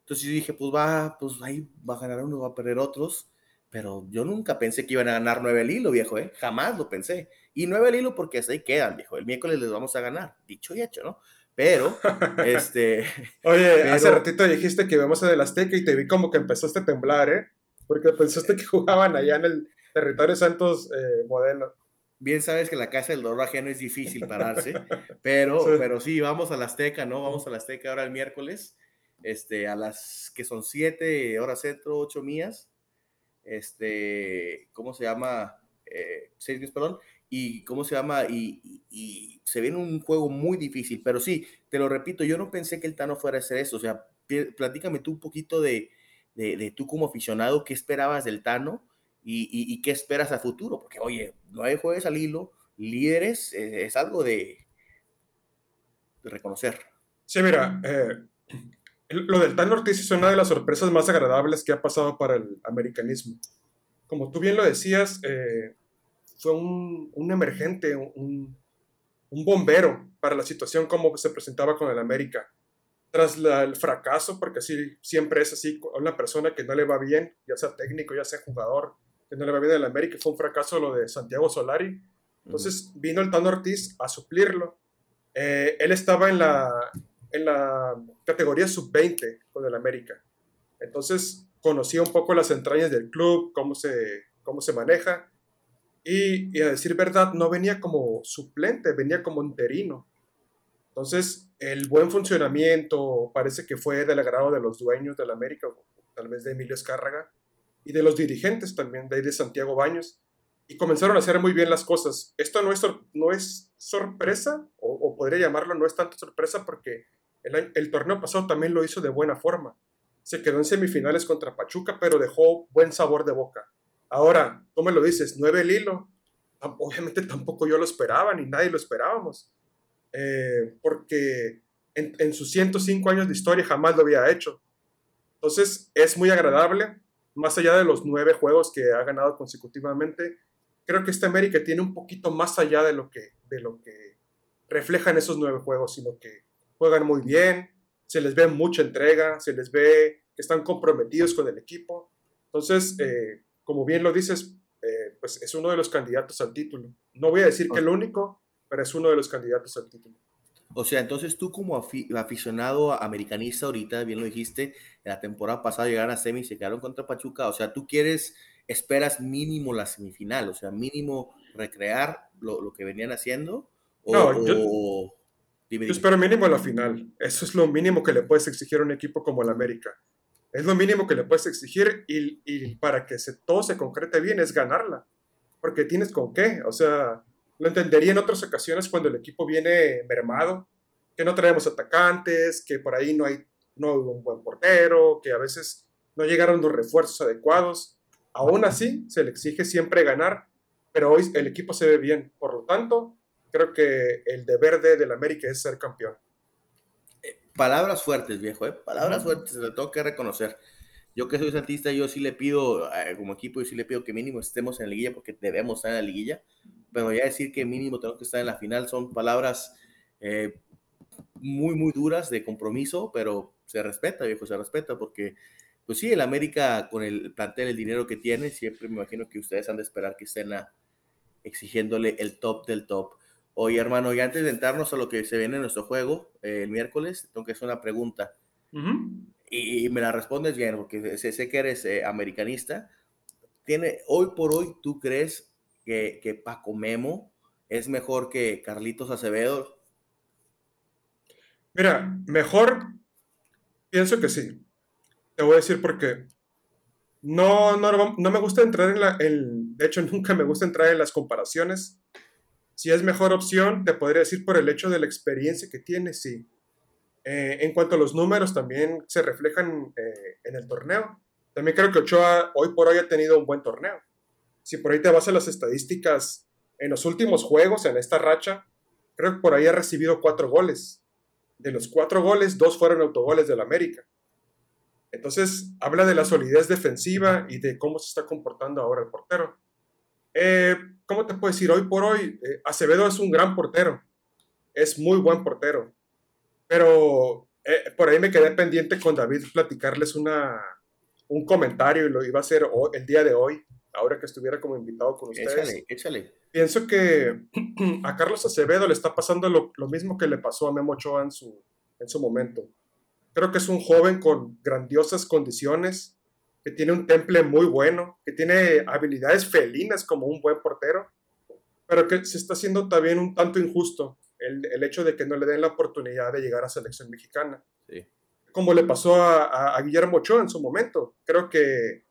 Entonces yo dije, pues va, pues ahí va a ganar uno, va a perder otros. Pero yo nunca pensé que iban a ganar nueve al hilo, viejo, ¿eh? Jamás lo pensé. Y nueve al hilo porque ahí quedan, viejo. El miércoles les vamos a ganar, dicho y hecho, ¿no? Pero, este... Oye, hace ratito dijiste que íbamos a del Azteca y te vi como que empezaste a temblar, ¿eh? Porque pensaste que jugaban allá en el territorio Santos eh, Modelo. Bien sabes que la casa del dolor ajeno es difícil pararse, pero sí. pero sí, vamos a la Azteca, ¿no? Vamos a la Azteca ahora el miércoles, este, a las que son siete horas centro, ocho mías, este, ¿cómo se llama? Eh, seis días, perdón, y cómo se llama, y, se viene un juego muy difícil, pero sí, te lo repito, yo no pensé que el Tano fuera a hacer eso, o sea, platícame tú un poquito de, de, tú como aficionado, qué esperabas del Tano y, qué esperas a futuro, porque oye, no hay jueves al hilo, líderes, eh, es algo de, reconocer. Sí, mira, eh, lo del Tano Ortiz es una de las sorpresas más agradables que ha pasado para el americanismo. Como tú bien lo decías, eh, fue un, un emergente, un, un, bombero para la situación como se presentaba con el América. Tras el fracaso, porque así siempre es así, una persona que no le va bien, ya sea técnico, ya sea jugador, que no le va bien el América, fue un fracaso lo de Santiago Solari. Entonces vino el Tano Ortiz a suplirlo. Eh, él estaba en la, en la categoría sub-20 con el América. Entonces conocía un poco las entrañas del club, cómo se, cómo se maneja. Y, a decir verdad, no venía como suplente, venía como interino. Entonces, el buen funcionamiento parece que fue del agrado de los dueños del América, tal vez de Emilio Escárraga, y de los dirigentes también, de ahí de Santiago Baños. y comenzaron a hacer muy bien las cosas. Esto no es, no es sorpresa, o, podría llamarlo, no es tanto sorpresa porque el, torneo pasado también lo hizo de buena forma. Se quedó en semifinales contra Pachuca, pero dejó buen sabor de boca. Ahora, ¿cómo me lo dices? Nueve el hilo. Obviamente tampoco yo lo esperaba, ni nadie lo esperábamos. Eh, porque en, en sus 105 años de historia jamás lo había hecho. Entonces, es muy agradable más allá de los nueve juegos que ha ganado consecutivamente, creo que esta América tiene un poquito más allá de lo que, de lo que reflejan esos nueve juegos, sino que juegan muy bien, se les ve mucha entrega, se les ve que están comprometidos con el equipo. Entonces, eh, como bien lo dices, eh, pues es uno de los candidatos al título. No voy a decir que el único, pero es uno de los candidatos al título. O sea, entonces tú como aficionado americanista, ahorita bien lo dijiste, en la temporada pasada llegaron a semi y se quedaron contra Pachuca, o sea, tú quieres, esperas mínimo la semifinal, o sea, mínimo recrear lo, que venían haciendo. no, yo, espero mínimo la final. Eso es lo mínimo que le puedes exigir a un equipo como el América. Es lo mínimo que le puedes exigir y, y para que se, todo se concrete bien es ganarla. Porque tienes con qué. O sea, lo entendería en otras ocasiones cuando el equipo viene mermado, que no traemos atacantes, que por ahí no hay, no un buen portero, que a veces no llegaron los refuerzos adecuados. Aún así, se le exige siempre ganar, pero hoy el equipo se ve bien. Por lo tanto, creo que el deber de, del América es ser campeón. Eh, palabras fuertes, viejo, ¿eh? palabras fuertes, se lo tengo que reconocer. Yo que soy santista, yo sí le pido, eh, como equipo, yo sí le pido que mínimo estemos en la liguilla porque debemos estar en la liguilla pero ya decir que mínimo tengo que estar en la final son palabras eh, muy, muy duras de compromiso, pero se respeta, viejo, se respeta, porque, pues sí, el América con el plantel, el dinero que tiene, siempre me imagino que ustedes han de esperar que estén exigiéndole el top del top. Oye, hermano, y antes de entrarnos a lo que se viene en nuestro juego eh, el miércoles, tengo que hacer una pregunta. y, me la respondes bien, porque sé, que eres eh, americanista. Tiene, hoy por hoy, ¿tú crees que, Paco Memo es mejor que Carlitos Acevedo? Mira, mejor, pienso que sí. Te voy a decir por qué. No, no, no me gusta entrar en la... de hecho, nunca me gusta entrar en las comparaciones. Si es mejor opción, te podría decir por el hecho de la experiencia que tiene, sí. Eh, en cuanto a los números, también se reflejan eh, en el torneo. También creo que Ochoa hoy por hoy ha tenido un buen torneo si por ahí te vas a las estadísticas, en los últimos juegos, en esta racha, creo que por ahí ha recibido cuatro goles. De los cuatro goles, dos fueron autogoles del América. Entonces, habla de la solidez defensiva y de cómo se está comportando ahora el portero. Eh, ¿Cómo te puedo decir? Hoy por hoy, eh, Acevedo es un gran portero. Es muy buen portero. Pero eh, por ahí me quedé pendiente con David platicarles una, un comentario y lo iba a hacer el día de hoy ahora que estuviera como invitado con ustedes. Échale, échale. Pienso que a Carlos Acevedo le está pasando lo, mismo que le pasó a Memo Ochoa en su, en su momento. Creo que es un joven con grandiosas condiciones, que tiene un temple muy bueno, que tiene habilidades felinas como un buen portero, pero que se está haciendo también un tanto injusto el, el hecho de que no le den la oportunidad de llegar a selección mexicana. Sí. Como le pasó a, a Guillermo Ochoa en su momento. Creo que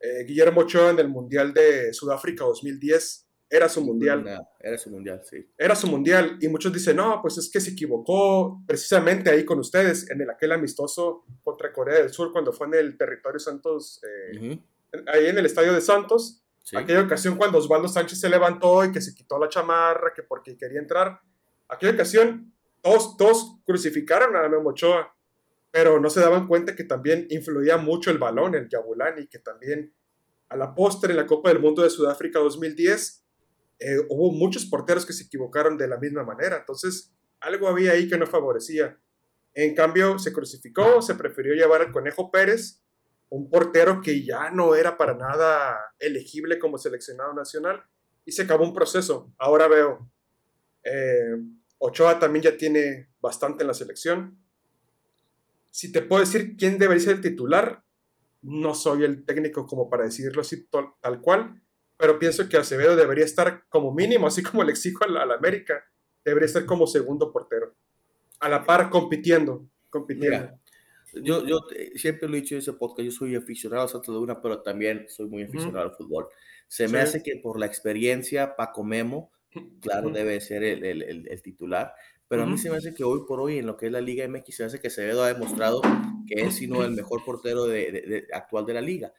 eh, Guillermo Ochoa en el Mundial de Sudáfrica 2010 era su mundial. era su mundial, sí. Era su mundial. Y muchos dicen, no, pues es que se equivocó precisamente ahí con ustedes, en el aquel amistoso contra Corea del Sur, cuando fue en el territorio Santos, eh, ahí en el estadio de Santos. Aquella ocasión cuando Osvaldo Sánchez se levantó y que se quitó la chamarra, que porque quería entrar. Aquella ocasión, todos, todos crucificaron a Memo Ochoa pero no se daban cuenta que también influía mucho el balón, el Yabulani, que también a la postre en la Copa del Mundo de Sudáfrica 2010 eh, hubo muchos porteros que se equivocaron de la misma manera, entonces algo había ahí que no favorecía. En cambio, se crucificó, se prefirió llevar al Conejo Pérez, un portero que ya no era para nada elegible como seleccionado nacional, y se acabó un proceso. Ahora veo, eh, Ochoa también ya tiene bastante en la selección, si te puedo decir quién debería ser el titular, no soy el técnico como para decirlo así tal cual, pero pienso que Acevedo debería estar como mínimo, así como le exijo a la, América, debería estar como segundo portero, a la par compitiendo, compitiendo. yo, yo siempre lo he dicho en ese podcast, yo soy aficionado a Santos Laguna, pero también soy muy aficionado al fútbol. Se me hace que por la experiencia, Paco Memo, claro, debe ser el, el, el, titular, pero a mí se me hace que hoy por hoy en lo que es la Liga MX, se me hace que Acevedo ha demostrado que es sino el mejor portero de, de, actual de la liga.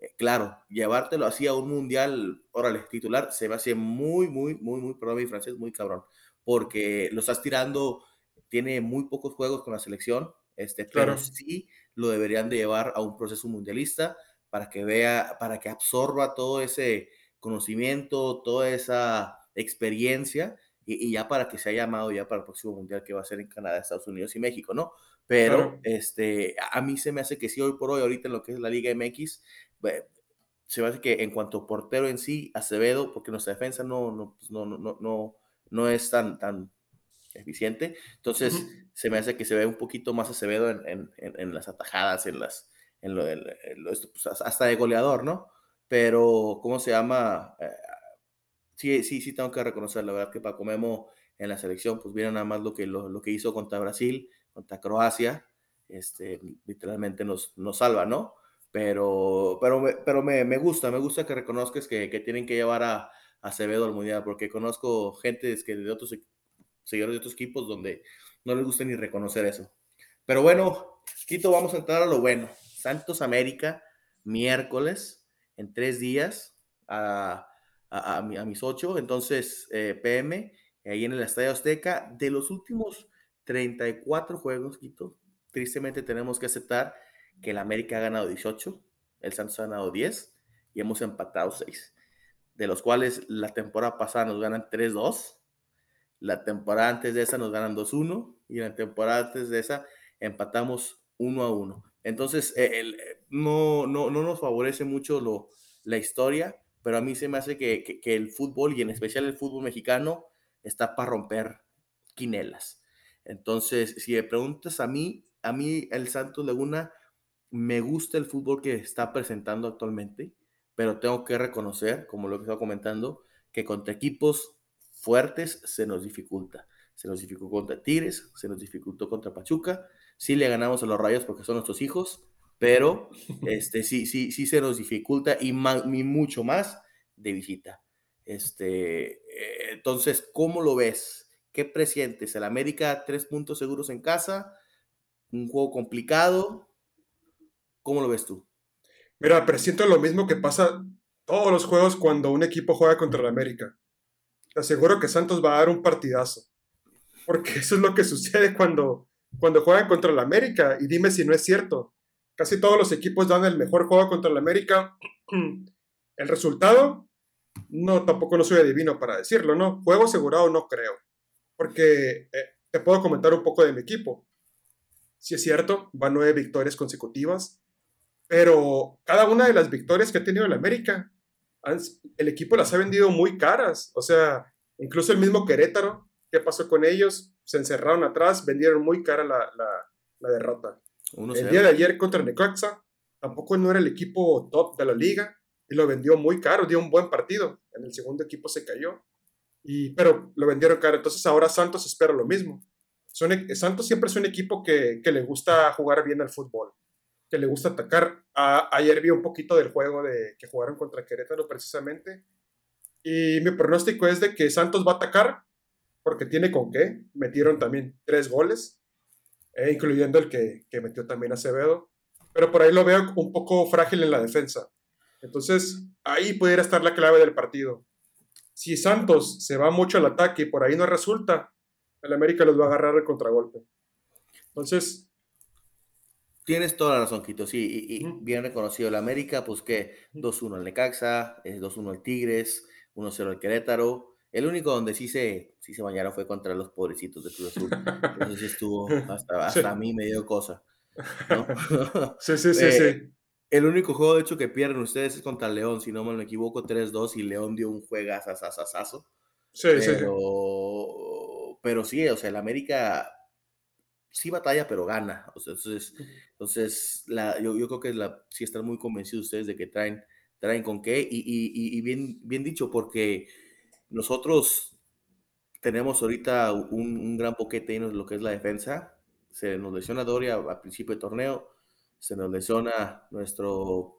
Eh, claro, llevártelo así a un mundial, órale, titular, se me hace muy, muy, muy, muy, perdón mi francés, muy cabrón, porque lo estás tirando, tiene muy pocos juegos con la selección, este, pero sí lo deberían de llevar a un proceso mundialista para que vea, para que absorba todo ese conocimiento, toda esa experiencia y, ya para que sea llamado ya para el próximo mundial que va a ser en Canadá, Estados Unidos y México, ¿no? Pero este, a mí se me hace que sí, hoy por hoy, ahorita en lo que es la Liga MX, se me hace que en cuanto a portero en sí, Acevedo, porque nuestra defensa no, no, pues no, no, no, no es tan, tan eficiente, entonces se me hace que se ve un poquito más Acevedo en, en, en las atajadas, en las, en lo, pues, hasta de goleador, ¿no? Pero, ¿cómo se llama? Eh, sí, sí, sí tengo que reconocer, la verdad que Paco Memo en la selección, pues vieron nada más lo que, lo, que hizo contra Brasil, contra Croacia, este, literalmente nos, nos salva, ¿no? Pero, pero, pero me, me gusta, me gusta que reconozcas que, que tienen que llevar a, a, Acevedo al Mundial, porque conozco gente que de otros seguidores de otros equipos donde no les gusta ni reconocer eso. Pero bueno, Quito, vamos a entrar a lo bueno. Santos América, miércoles, en tres días, a, a, mis ocho, entonces eh, PM, ahí en el Estadio Azteca. De los últimos 34 juegos, Quito, tristemente tenemos que aceptar que el América ha ganado 18, el Santos ha ganado 10 y hemos empatado 6, de los cuales la temporada pasada nos ganan 3-2, la temporada antes de esa nos ganan 2-1 y la temporada antes de esa empatamos 1-1. Entonces, eh, el, eh, no, no, no, nos favorece mucho lo, la historia, pero a mí se me hace que, que, el fútbol, y en especial el fútbol mexicano, está para romper quinelas. Entonces, si me preguntas a mí, a mí el Santos Laguna me gusta el fútbol que está presentando actualmente, pero tengo que reconocer, como lo que estaba comentando, que contra equipos fuertes se nos dificulta. Se nos dificultó contra Tigres, se nos dificultó contra Pachuca, sí le ganamos a los Rayos porque son nuestros hijos, pero este, sí, sí, sí se nos dificulta y, mucho más de visita. Este, entonces, ¿cómo lo ves? ¿Qué presientes? ¿El América tres puntos seguros en casa? ¿Un juego complicado? ¿Cómo lo ves tú? Mira, presiento lo mismo que pasa todos los juegos cuando un equipo juega contra el América. Te aseguro que Santos va a dar un partidazo. Porque eso es lo que sucede cuando cuando juegan contra el América. Y dime si no es cierto. Casi todos los equipos dan el mejor juego contra el América. El resultado, no, tampoco no soy adivino para decirlo, ¿no? Juego asegurado no creo. Porque eh, te puedo comentar un poco de mi equipo. Si es cierto, van nueve victorias consecutivas. Pero cada una de las victorias que ha tenido el América, el equipo las ha vendido muy caras. O sea, incluso el mismo Querétaro, ¿qué pasó con ellos? se encerraron atrás, vendieron muy cara la, la, derrota. el día de ayer contra Necaxa, tampoco no era el equipo top de la liga y lo vendió muy caro, dio un buen partido. En el segundo equipo se cayó, y, pero lo vendieron caro. Entonces ahora Santos espera lo mismo. Son, e, Santos siempre es un equipo que, que, le gusta jugar bien al fútbol, que le gusta atacar. ayer vi un poquito del juego de que jugaron contra Querétaro precisamente. Y mi pronóstico es de que Santos va a atacar, porque tiene con qué. Metieron también tres goles, eh, incluyendo el que, que metió también Acevedo. Pero por ahí lo veo un poco frágil en la defensa. Entonces, ahí pudiera estar la clave del partido. Si Santos se va mucho al ataque y por ahí no resulta, el América los va a agarrar el contragolpe. Entonces. Tienes toda la razón, Quito. Sí, y, bien reconocido el América, pues que 2-1 al Necaxa, 2-1 al Tigres, 1-0 al Querétaro. El único donde sí se, sí se bañaron fue contra los pobrecitos de Cruz Azul. Entonces estuvo, hasta, hasta a mí me dio cosa. sí, sí, sí, sí. Eh, el único juego, de hecho, que pierden ustedes es contra León, si no me equivoco, 3-2 y León dio un juegazazazazo. Sí, pero, sí. Pero sí, o sea, el América sí batalla, pero gana. O sea, entonces, entonces la, yo, yo creo que la, sí están muy convencidos ustedes de que traen, traen con qué. Y, y, y bien, bien dicho, porque nosotros tenemos ahorita un, gran boquete en lo que es la defensa. se nos lesiona Doria a principio de torneo, se nos lesiona nuestro,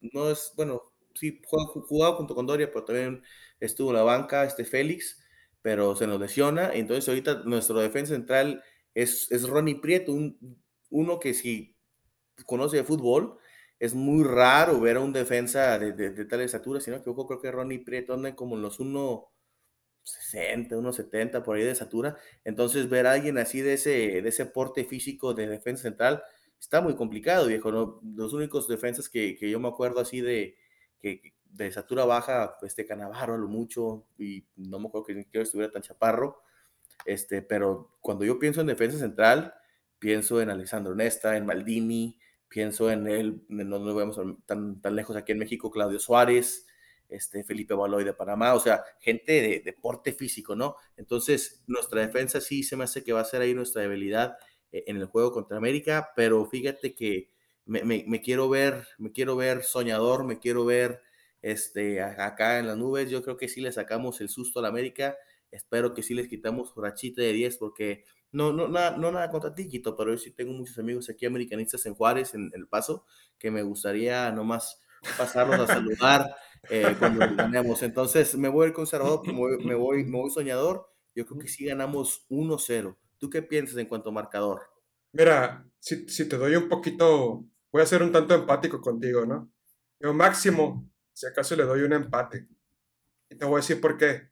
no es, bueno, sí, jugaba junto con Doria, pero también estuvo en la banca este Félix, pero se nos lesiona, entonces ahorita nuestro defensa central es, es Ronnie Prieto, un, uno que si conoce de fútbol, es muy raro ver a un defensa de, de, tal estatura, sino que yo creo que Ronnie Prieto anda como en los 1.60, 1.70 por ahí de estatura, entonces ver a alguien así de ese, de ese porte físico de defensa central está muy complicado, viejo, ¿no? Los únicos defensas que, que yo me acuerdo así de, que, de estatura baja, este Canavaro a lo mucho, y no me acuerdo que estuviera tan chaparro, este, pero cuando yo pienso en defensa central, pienso en Alessandro Nesta, en Maldini, pienso en él, no nos vemos tan, tan lejos aquí en México, Claudio Suárez, este, Felipe Baloy de Panamá, o sea, gente de deporte físico, ¿no? Entonces, nuestra defensa sí se me hace que va a ser ahí nuestra debilidad eh, en el juego contra América, pero fíjate que me, me, quiero ver, me quiero ver soñador, me quiero ver este, acá en las nubes, yo creo que sí le sacamos el susto a la América, espero que sí les quitamos rachita de 10 porque no, no, nada, no nada contra ti, Quito, pero yo sí tengo muchos amigos aquí americanistas en Juárez, en El Paso, que me gustaría nomás pasarlos a saludar eh, cuando ganemos. Entonces, me voy el conservador, me voy, me voy, me voy soñador. Yo creo que sí ganamos 1-0. ¿Tú qué piensas en cuanto a marcador? Mira, si, si, te doy un poquito, voy a ser un tanto empático contigo, ¿no? Yo máximo, si acaso le doy un empate. Y te voy a decir por qué.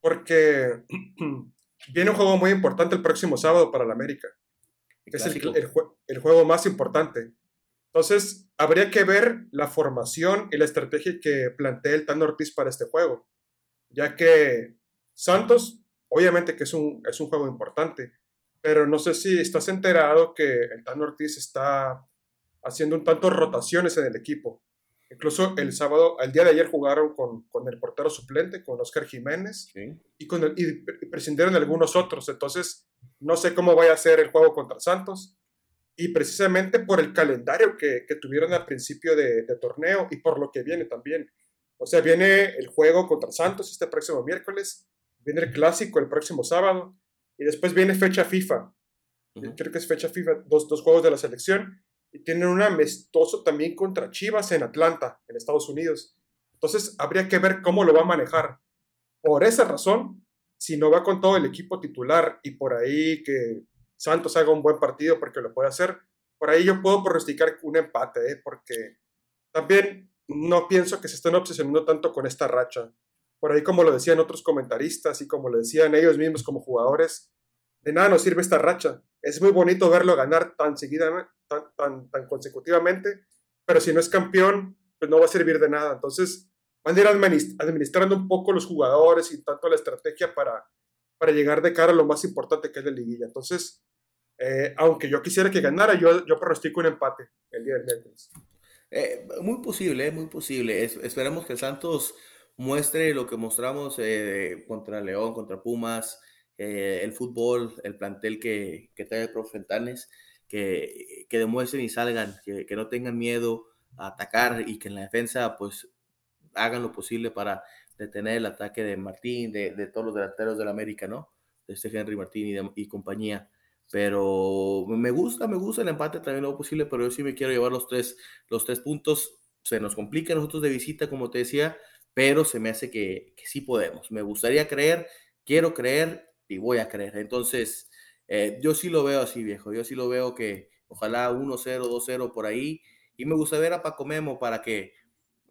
Porque Viene un juego muy importante el próximo sábado para la América. es el, el, juego más importante. Entonces, habría que ver la formación y la estrategia que plantea el Tano Ortiz para este juego. Ya que Santos, obviamente que es un, es un juego importante, pero no sé si estás enterado que el Tano Ortiz está haciendo un tanto rotaciones en el equipo. Incluso el sábado, el día de ayer jugaron con, con el portero suplente, con Oscar Jiménez, y, con el, y prescindieron algunos otros. Entonces, no sé cómo vaya a ser el juego contra Santos. Y precisamente por el calendario que, que tuvieron al principio de, de, torneo y por lo que viene también. O sea, viene el juego contra Santos este próximo miércoles, viene el clásico el próximo sábado, y después viene fecha FIFA. Creo que es fecha FIFA, dos, dos juegos de la selección y tienen un amistoso también contra Chivas en Atlanta, en Estados Unidos. Entonces, habría que ver cómo lo va a manejar. Por esa razón, si no va con todo el equipo titular y por ahí que Santos haga un buen partido porque lo puede hacer, por ahí yo puedo pronosticar un empate, ¿eh? porque también no pienso que se estén obsesionando tanto con esta racha. Por ahí, como lo decían otros comentaristas y como lo decían ellos mismos como jugadores, de nada nos sirve esta racha. Es muy bonito verlo ganar tan seguida, tan, tan, consecutivamente, pero si no es campeón, pues no va a servir de nada. Entonces, van a ir administrando un poco los jugadores y tanto la estrategia para, para llegar de cara a lo más importante que es la liguilla. Entonces, eh, aunque yo quisiera que ganara, yo, yo pronostico un empate el día del. Eh, muy posible, muy posible. esperemos que Santos muestre lo que mostramos eh, contra León, contra Pumas, el fútbol, el plantel que, que trae el profe Fentanes que, que demuestren y salgan, que, que, no tengan miedo a atacar y que en la defensa pues hagan lo posible para detener el ataque de Martín, de, de todos los delanteros del América, ¿no? De este Henry Martín y, compañía. Pero me gusta, me gusta el empate también lo posible, pero yo sí me quiero llevar los tres, los tres puntos. Se nos complica a nosotros de visita, como te decía, pero se me hace que, que sí podemos. Me gustaría creer, quiero creer y voy a creer. Entonces, eh, yo sí lo veo así, viejo. Yo sí lo veo que ojalá 1-0, 2-0 por ahí. Y me gusta ver a Paco Memo para que,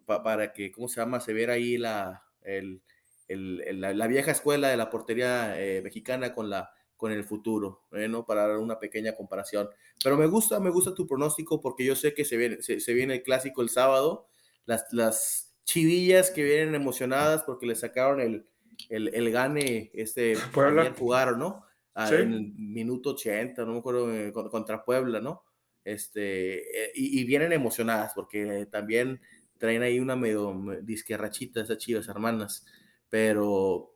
para que ¿cómo se llama? Se viera ahí la, el, el, la, vieja escuela de la portería eh, mexicana con, la, con el futuro, ¿eh? ¿no? Para dar una pequeña comparación. Pero me gusta, me gusta tu pronóstico porque yo sé que se viene, se, viene el clásico el sábado. Las, las chivillas que vienen emocionadas porque le sacaron el, el, el gane, este, jugaron, ¿no? en el minuto 80, no me acuerdo, eh, contra Puebla, ¿no? Este, eh, y, vienen emocionadas porque también traen ahí una medio disquerrachita esas chivas hermanas, pero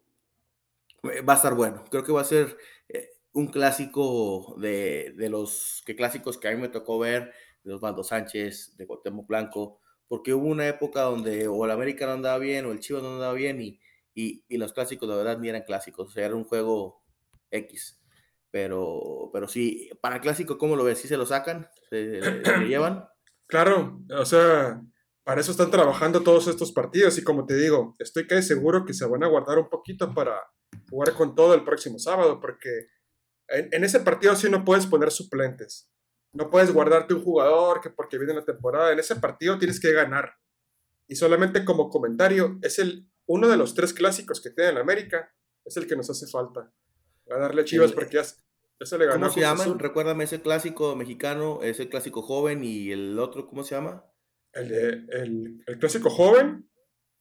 eh, va a estar bueno. Creo que va a ser un clásico de, de, los que clásicos que a mí me tocó ver, de Osvaldo Sánchez, de Cuauhtémoc Blanco, porque hubo una época donde o el América no andaba bien o el Chivas no andaba bien y, y, y los clásicos de verdad ni eran clásicos, o sea, era un juego X. Pero, pero sí, para clásico, ¿cómo lo ves? ¿Sí se lo sacan? ¿Se, se llevan? Claro, o sea, para eso están trabajando todos estos partidos y como te digo, estoy casi seguro que se van a guardar un poquito para jugar con todo el próximo sábado, porque en, ese partido sí no puedes poner suplentes. No puedes guardarte un jugador que porque viene la temporada. En ese partido tienes que ganar. Y solamente como comentario, es el uno de los tres clásicos que tiene en América, es el que nos hace falta. Ganarle a Chivas porque ya, se le ganó. ¿Cómo se llama? Recuérdame ese clásico mexicano, ese clásico joven y el otro, ¿cómo se llama? El, el, clásico joven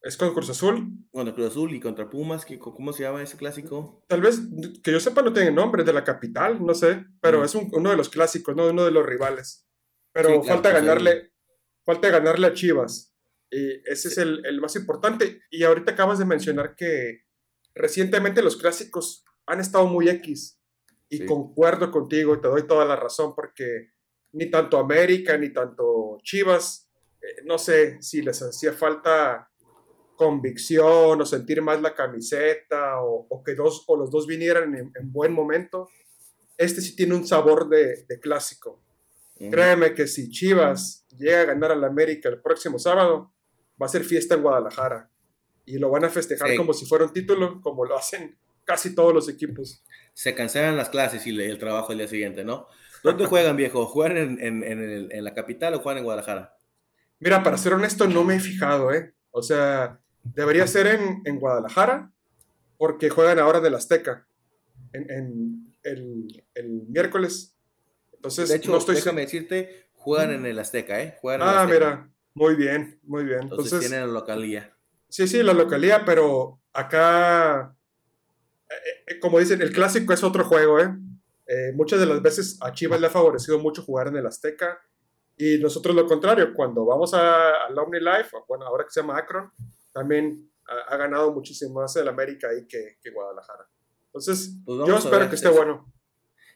es con Cruz Azul. Contra Cruz Azul y contra Pumas, ¿cómo se llama ese clásico? Tal vez, que yo sepa, no tiene nombre, de la capital, no sé, pero mm. es uno de los clásicos, ¿no? Uno de los rivales. Pero falta pues, ganarle, falta ganarle a Chivas. Y ese es el, el, más importante. Y ahorita acabas de mencionar que recientemente los clásicos han estado muy X. Y concuerdo contigo y te doy toda la razón porque ni tanto América ni tanto Chivas, eh, no sé si les hacía falta convicción o sentir más la camiseta o, que dos o los dos vinieran en, buen momento. Este sí tiene un sabor de, clásico. Créeme que si Chivas llega a ganar al América el próximo sábado, va a ser fiesta en Guadalajara. Y lo van a festejar como si fuera un título, como lo hacen casi todos los equipos. Se cancelan las clases y el trabajo el día siguiente, ¿no? ¿Dónde juegan, viejo? ¿Juegan en, la capital o juegan en Guadalajara? Mira, para ser honesto, no me he fijado, ¿eh? O sea, debería ser en, Guadalajara, porque juegan ahora del Azteca, en, el, miércoles. Entonces, de hecho, no estoy déjame decirte, juegan en el Azteca, ¿eh? ah, mira, muy bien, muy bien. Entonces, tienen la localía. Sí, sí, la localía, pero acá, eh, eh, como dicen, el clásico es otro juego, ¿eh? ¿eh? Muchas de las veces a Chivas le ha favorecido mucho jugar en el Azteca y nosotros lo contrario, cuando vamos a, al OmniLife, bueno, ahora que se llama Akron, también ha, ganado muchísimo más el América ahí que, que Guadalajara. Entonces, pues yo espero que esté bueno.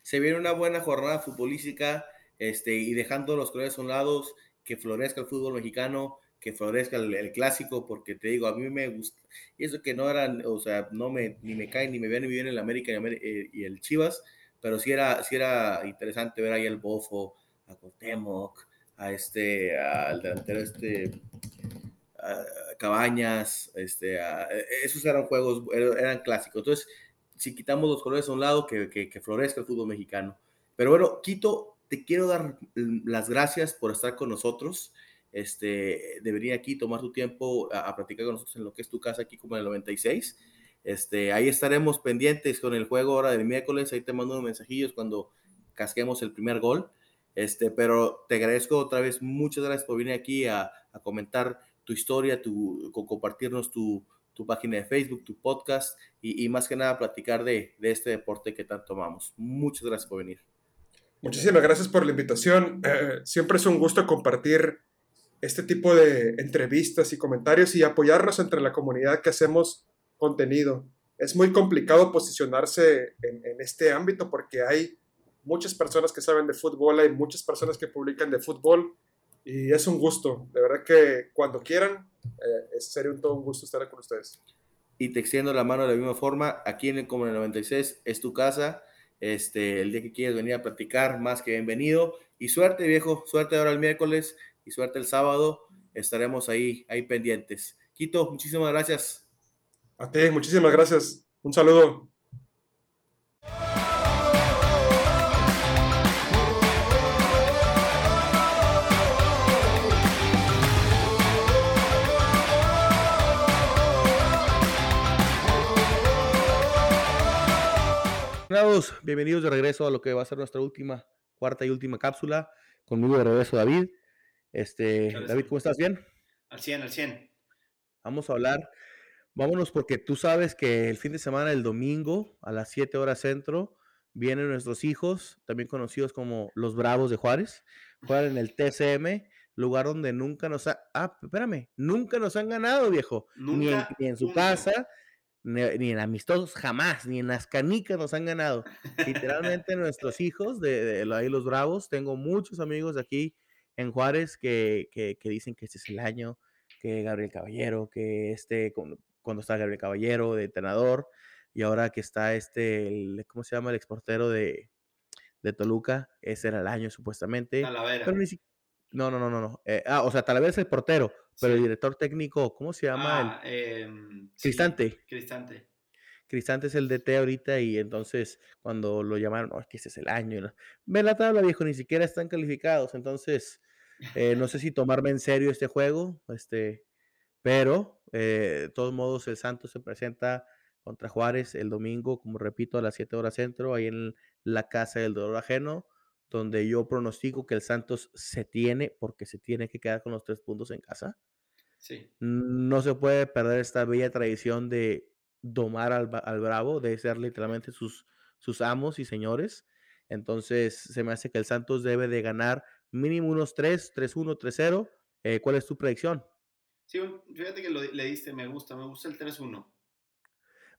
Se viene una buena jornada futbolística este, y dejando los colores a un lado, que florezca el fútbol mexicano, que florezca el, clásico, porque te digo, a mí me gusta, y eso que no eran, o sea, no me, ni me cae, ni me viene ni viene el América eh, y el Chivas, pero sí era, sí era interesante ver ahí el Bofo, a Cotemoc, a este, al delantero este, Cabañas, este, e, esos eran juegos, eran clásicos. Entonces, si quitamos los colores a un lado, que, que, florezca el fútbol mexicano. Pero bueno, Quito, te quiero dar las gracias por estar con nosotros. Este, de venir aquí, tomar tu tiempo a, platicar con nosotros en lo que es tu casa aquí como en el 96. Este, ahí estaremos pendientes con el juego ahora del miércoles. Ahí te mando unos mensajillos cuando casquemos el primer gol. Este, pero te agradezco otra vez, muchas gracias por venir aquí a, a comentar tu historia, tu, compartirnos tu, tu página de Facebook, tu podcast y, más que nada platicar de, de, este deporte que tanto amamos. Muchas gracias por venir. Muchísimas gracias por la invitación. Eh, siempre es un gusto compartir este tipo de entrevistas y comentarios y apoyarnos entre la comunidad que hacemos contenido. Es muy complicado posicionarse en, este ámbito porque hay muchas personas que saben de fútbol, hay muchas personas que publican de fútbol y es un gusto, de verdad que cuando quieran, eh, sería un todo un gusto estar con ustedes. Y te extiendo la mano de la misma forma, aquí en el Como 96 es tu casa, este, el día que quieras venir a platicar, más que bienvenido. Y suerte, viejo, suerte ahora el miércoles y suerte el sábado, estaremos ahí, ahí pendientes. Quito, muchísimas gracias. A ti, muchísimas gracias. Un saludo. Bienvenidos de regreso a lo que va a ser nuestra última, cuarta y última cápsula. Conmigo de regreso David. Este, David, ¿cómo estás? ¿Bien? Al 100, al 100. Vamos a hablar, vámonos porque tú sabes que el fin de semana, el domingo, a las 7 horas centro, vienen nuestros hijos, también conocidos como los Bravos de Juárez, juegan en el TCM, lugar donde nunca nos ha, ah, espérame, nunca nos han ganado, viejo, ni, en, su casa, ni, en amistosos, jamás, ni en las canicas nos han ganado. Literalmente nuestros hijos de, de, ahí los Bravos, tengo muchos amigos aquí en Juárez que, que, dicen que este es el año, que Gabriel Caballero, que este, cuando está Gabriel Caballero de entrenador, y ahora que está este, ¿cómo se llama? El exportero de, de Toluca, ese era el año supuestamente. Talavera. Pero ni no, no, no, no. no. Eh, ah, o sea, Talavera es el portero, pero el director técnico, ¿cómo se llama? Ah, em, Cristante. Cristante. Cristante es el DT ahorita y entonces cuando lo llamaron, oh, es que ese es el año. ¿no? Ve la tabla, viejo, ni siquiera están calificados. Entonces, eh, no sé si tomarme en serio este juego, este, pero eh, de todos modos el Santos se presenta contra Juárez el domingo, como repito, a las 7 horas centro, ahí en la casa del dolor ajeno, donde yo pronostico que el Santos se tiene, porque se tiene que quedar con los tres puntos en casa. Sí. No se puede perder esta bella tradición de domar al, Bravo, de ser literalmente sus, sus amos y señores. Entonces, se me hace que el Santos debe de ganar mínimo unos 3, 3-1, 3-0. ¿Cuál es tu predicción? Sí, fíjate que lo, le diste, me gusta, me gusta el 3-1.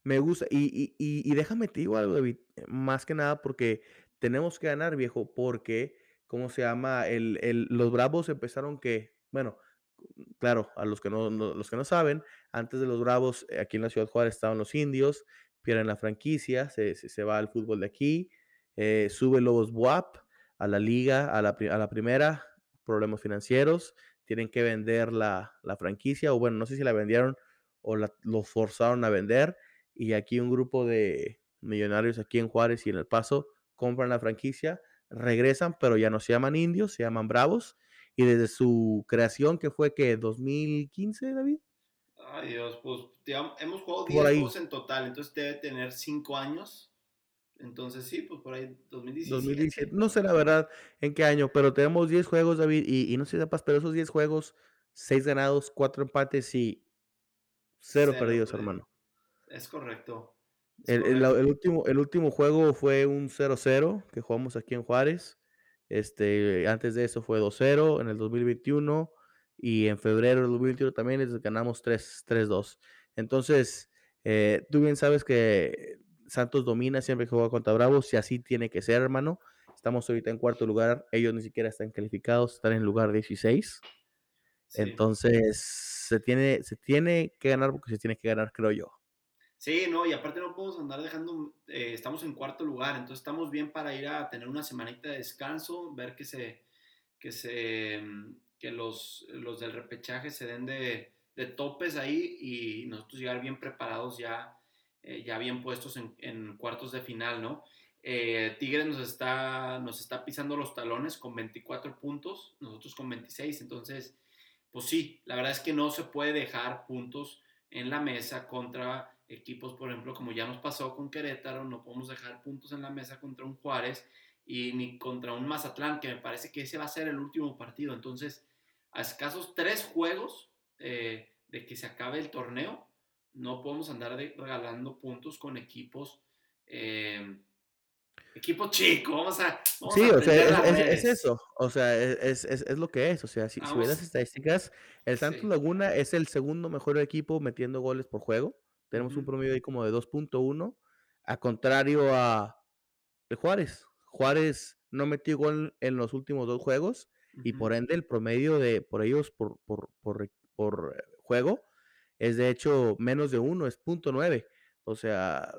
Me gusta, y, y, déjame te digo algo, David, más que nada porque tenemos que ganar, viejo, porque, ¿cómo se llama? El, el, los Bravos empezaron que, bueno, claro, a los que no, los que no saben, antes de los Bravos, eh, aquí en la Ciudad Juárez estaban los indios, pierden la franquicia, se, se, va al fútbol de aquí, eh, sube Lobos Buap a la liga, a la, a la, primera, problemas financieros, tienen que vender la, la, franquicia, o bueno, no sé si la vendieron o la, lo forzaron a vender, y aquí un grupo de millonarios aquí en Juárez y en El Paso compran la franquicia, regresan, pero ya no se llaman indios, se llaman bravos, y desde su creación, que fue que 2015, David. Ay Dios, pues hemos jugado 10 juegos en total, entonces debe tener 5 años. Entonces sí, pues por ahí 2017. 2017. No sé la verdad en qué año, pero tenemos 10 juegos, David, y, no sé si sepas, pero esos 10 juegos, 6 ganados, 4 empates y 0 perdidos, hermano. Es correcto. El, último, el último juego fue un 0-0 que jugamos aquí en Juárez. Este, antes de eso fue 2-0 en el 2021 y en febrero del 2021 también les ganamos 3-2. Entonces, eh, tú bien sabes que Santos domina siempre que juega contra Bravos y así tiene que ser, hermano. Estamos ahorita en cuarto lugar, ellos ni siquiera están calificados, están en lugar 16. Entonces, se tiene, se tiene que ganar porque se tiene que ganar, creo yo. Sí, no, y aparte no podemos andar dejando, eh, estamos en cuarto lugar, entonces estamos bien para ir a tener una semanita de descanso, ver que se, que se, mm, que los, los del repechaje se den de, de topes ahí y nosotros llegar bien preparados ya, eh, ya bien puestos en, en, cuartos de final, ¿no? Eh, Tigres nos está, nos está pisando los talones con 24 puntos, nosotros con 26, entonces, pues sí, la verdad es que no se puede dejar puntos en la mesa contra equipos, por ejemplo, como ya nos pasó con Querétaro, no podemos dejar puntos en la mesa contra un Juárez y ni contra un Mazatlán, que me parece que ese va a ser el último partido. Entonces, a escasos tres juegos eh, de que se acabe el torneo, no podemos andar regalando puntos con equipos. Eh, equipo chico, vamos a. sí, o sea, es, eso. O sea, es, lo que es. O sea, si, si las estadísticas, el Santos Laguna es el segundo mejor equipo metiendo goles por juego. Tenemos un promedio ahí como de 2.1, a contrario a Juárez. Juárez no metió gol en los últimos dos juegos y por ende el promedio de por ellos por, por, por, por eh, juego es de hecho menos de uno, es punto nueve. O sea,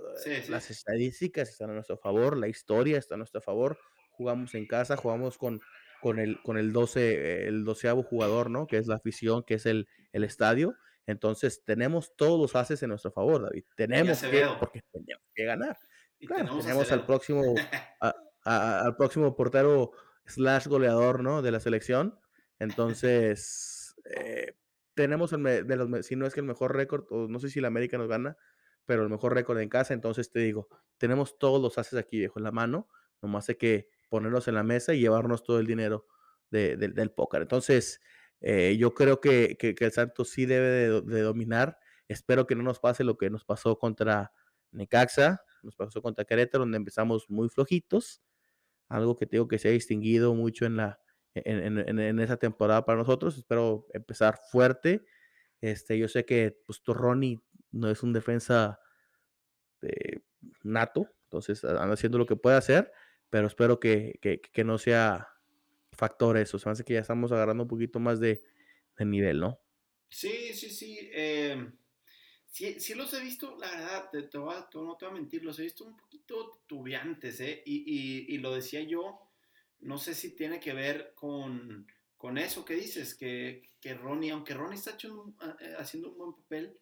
las estadísticas están a nuestro favor, la historia está a nuestro favor. Jugamos en casa, jugamos con, con el, con el 12, el doceavo jugador, ¿no? Que es la afición, que es el, el estadio. Entonces, tenemos todos los haces en nuestro favor, David. Tenemos que, porque tenemos que ganar. tenemos, al próximo, al próximo portero slash goleador, ¿no? De la selección. Entonces, eh, tenemos el, de los, si no es que el mejor récord, o no sé si la América nos gana, pero el mejor récord en casa. Entonces, te digo, tenemos todos los haces aquí, viejo, en la mano. Nomás hay que ponerlos en la mesa y llevarnos todo el dinero del póker. Entonces, eh, yo creo que, el Santos sí debe de, dominar. Espero que no nos pase lo que nos pasó contra Necaxa, nos pasó contra Querétaro, donde empezamos muy flojitos. Algo que tengo que se ha distinguido mucho en, esa temporada para nosotros. Espero empezar fuerte. Este, yo sé que pues, Torroni no es un defensa nato, entonces anda haciendo lo que puede hacer, pero espero que no sea factores, o sea, hace que ya estamos agarrando un poquito más de, nivel, ¿no? Sí, sí, sí. Eh, Sí, sí los he visto, la verdad, te, no te voy a mentir, los he visto un poquito titubeantes, ¿eh? Y, y, y, lo decía yo, no sé si tiene que ver con, con eso que dices, que, que, Ronnie, aunque Ronnie está eh, haciendo un buen papel,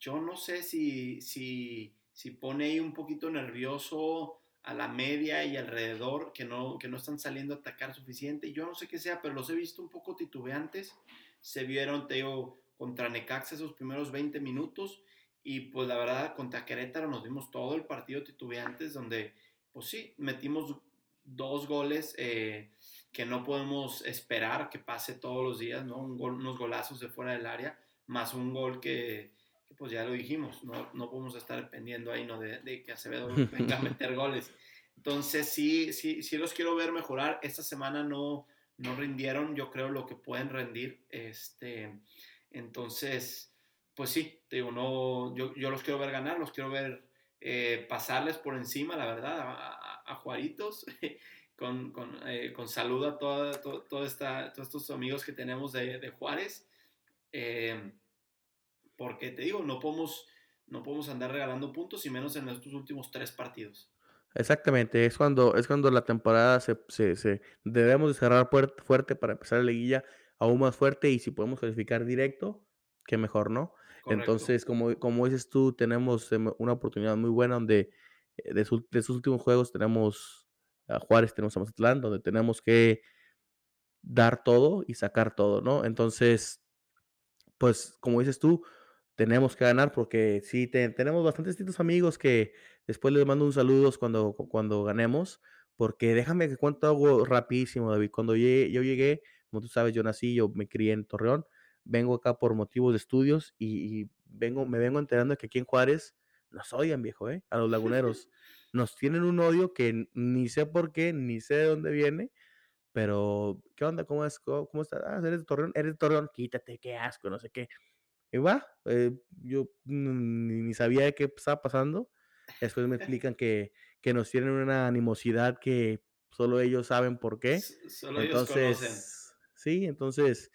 yo no sé si, si, si pone ahí un poquito nervioso a la media y alrededor, que no, que no están saliendo a atacar suficiente. Yo no sé qué sea, pero los he visto un poco titubeantes. Se vieron, te digo, contra Necaxa esos primeros 20 minutos y pues la verdad contra Querétaro nos dimos todo el partido titubeantes donde pues sí, metimos dos goles eh, que no podemos esperar que pase todos los días, ¿no? unos golazos de fuera del área, más un gol que, pues ya lo dijimos, no, no podemos estar dependiendo ahí, ¿no? De, de que Acevedo venga a meter goles. Entonces sí, sí, sí los quiero ver mejorar. Esta semana no, no rindieron, yo creo, lo que pueden rendir. Este, entonces, pues sí, te digo, no, yo, yo los quiero ver ganar, los quiero ver eh, pasarles por encima, la verdad, a, a, Juaritos, con, con, eh, con, saludo a toda, toda, esta, todos estos amigos que tenemos de, de Juárez, eh, porque te digo, no podemos, no podemos andar regalando puntos y menos en estos últimos tres partidos. Exactamente, es cuando, es cuando la temporada se, se, se debemos de cerrar fuerte para empezar la liguilla aún más fuerte y si podemos calificar directo, que mejor, ¿no? Entonces, como, como dices tú, tenemos em, una oportunidad muy buena donde eh, de, de esos últimos juegos tenemos a Juárez, tenemos a Mazatlán, donde tenemos que dar todo y sacar todo, ¿no? Entonces, pues como dices tú, tenemos que ganar porque sí, tenemos bastantes distintos amigos que después les mando un saludo cuando, cuando ganemos, porque déjame que cuento algo rapidísimo, David. Cuando yo llegué, como tú sabes, yo nací, yo me crié en Torreón, vengo acá por motivos de estudios y, vengo, me vengo enterando de que aquí en Juárez nos odian, viejo, ¿eh? A los laguneros. Nos tienen un odio que ni sé por qué, ni sé de dónde viene, pero ¿qué onda? ¿Cómo es? ¿Cómo, cómo estás? Ah, eres de Torreón, eres de Torreón, quítate, qué asco, no sé qué. Y va, eh, yo ni, sabía qué estaba pasando. Después me explican que, que, nos tienen una animosidad que solo ellos saben por qué. Solo entonces, ellos conocen. Sí, entonces,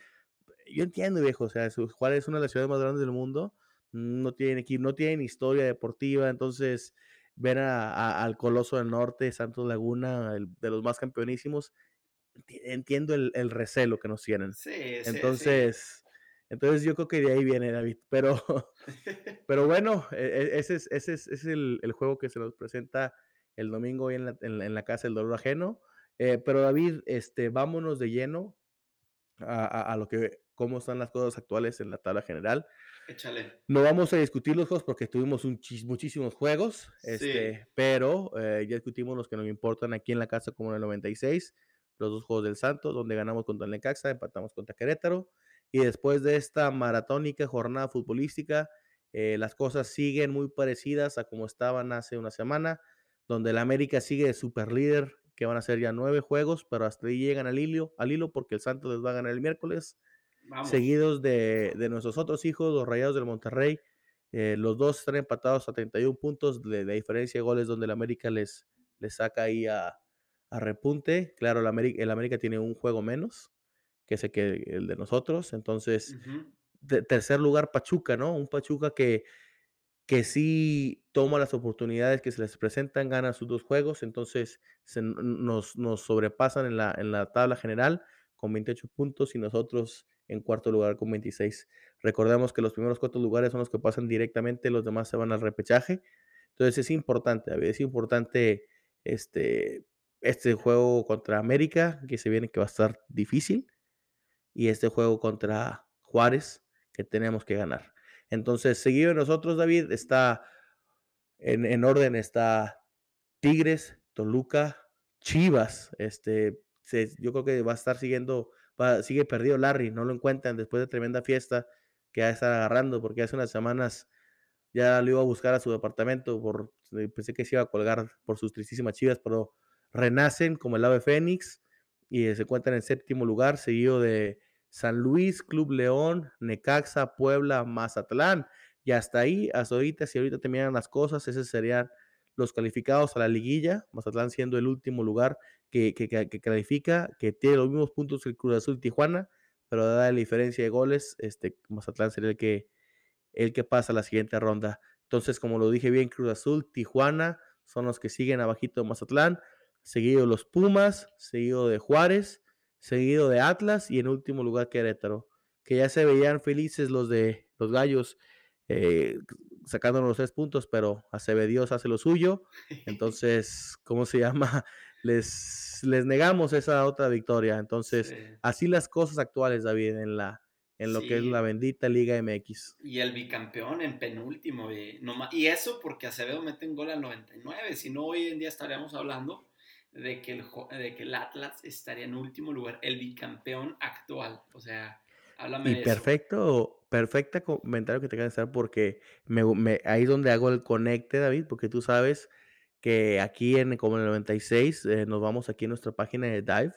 yo entiendo, viejo, o sea, Juárez es una de las ciudades más grandes del mundo, no tienen equipo, no tienen historia deportiva, entonces ver a, al Coloso del Norte, Santos Laguna, de los más campeonísimos, entiendo el, el, recelo que nos tienen. Sí, sí, entonces, entonces yo creo que de ahí viene David. Pero, pero bueno, e, e, ese es, ese es, ese es el, el, juego que se nos presenta el domingo hoy en la, en, en la casa del dolor ajeno. Eh, pero David, este, vámonos de lleno a, a, a, lo que, cómo están las cosas actuales en la tabla general. Échale. No vamos a discutir los juegos porque tuvimos un muchísimos juegos, este, sí. pero eh, ya discutimos los que nos importan aquí en la casa como en el 96, los dos juegos del Santos, donde ganamos contra el Necaxa, empatamos contra Querétaro y después de esta maratónica jornada futbolística, eh, las cosas siguen muy parecidas a como estaban hace una semana, donde el América sigue de super líder, que van a ser ya nueve juegos, pero hasta ahí llegan al hilo, al hilo porque el Santos les va a ganar el miércoles, Vamos. seguidos de, de, nuestros otros hijos, los Rayados del Monterrey. Eh, los dos están empatados a 31 puntos de, de, diferencia de goles, donde el América les, les saca ahí a, a repunte. Claro, el América, el América tiene un juego menos que el, que, el de nosotros. Entonces, uh -huh. de, tercer lugar, Pachuca, ¿no? Un Pachuca que, que sí toma las oportunidades que se les presentan, gana sus dos juegos, entonces se, nos, nos, sobrepasan en la, en la tabla general con 28 puntos y nosotros en cuarto lugar con 26. Recordemos que los primeros cuatro lugares son los que pasan directamente, los demás se van al repechaje. Entonces es importante, es importante este, este juego contra América, que se viene que va a estar difícil y este juego contra Juárez que tenemos que ganar. Entonces, seguido de nosotros, David, está en, en, orden, está Tigres, Toluca, Chivas. Este, se, yo creo que va a estar siguiendo, va, sigue perdido Larry, no lo encuentran después de tremenda fiesta que va a estar agarrando, porque hace unas semanas ya lo iba a buscar a su departamento, por, pensé que se iba a colgar por sus tristísimas chivas, pero renacen como el ave fénix y se encuentran en séptimo lugar, seguido de San Luis, Club León, Necaxa, Puebla, Mazatlán. Y hasta ahí, hasta ahorita, si ahorita terminan las cosas, esos serían los calificados a la liguilla. Mazatlán siendo el último lugar que, que, que, califica, que tiene los mismos puntos que Cruz Azul Tijuana, pero dada la diferencia de goles, este, Mazatlán sería el que, el que pasa a la siguiente ronda. Entonces, como lo dije bien, Cruz Azul, Tijuana son los que siguen abajito de Mazatlán, seguido los Pumas, seguido de Juárez, seguido de Atlas y en último lugar Querétaro, que ya se veían felices los de los Gallos eh, sacándonos los tres puntos, pero Dios hace lo suyo. Entonces, ¿cómo se llama? Les, les negamos esa otra victoria. Entonces, así las cosas actuales, David, en la en lo que es la bendita Liga MX. Y el bicampeón en penúltimo. Y, y eso porque Acevedo mete un gol al 99. Si no, hoy en día estaríamos hablando de que, el, de que el Atlas estaría en último lugar, el bicampeón actual. O sea, háblame y perfecto, perfecta comentario que te hacer porque me, ahí es donde hago el conecte, David, porque tú sabes que aquí en como en el 96 eh, nos vamos aquí en nuestra página de Dive,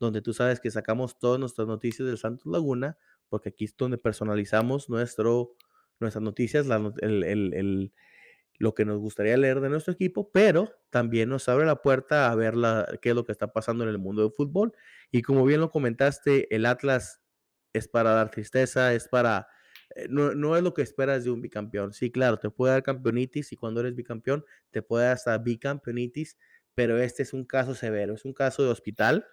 donde tú sabes que sacamos todas nuestras noticias del Santos Laguna porque aquí es donde personalizamos nuestro, nuestras noticias, lo que nos gustaría leer de nuestro equipo, pero también nos abre la puerta a ver qué es lo que está pasando en el mundo del fútbol. Y como bien lo comentaste, el Atlas es para dar tristeza, es para... Eh, no, no, es lo que esperas de un bicampeón. Sí, claro, te puede dar campeonitis y cuando eres bicampeón te puede dar hasta bicampeonitis, pero este es un caso severo, es un caso de hospital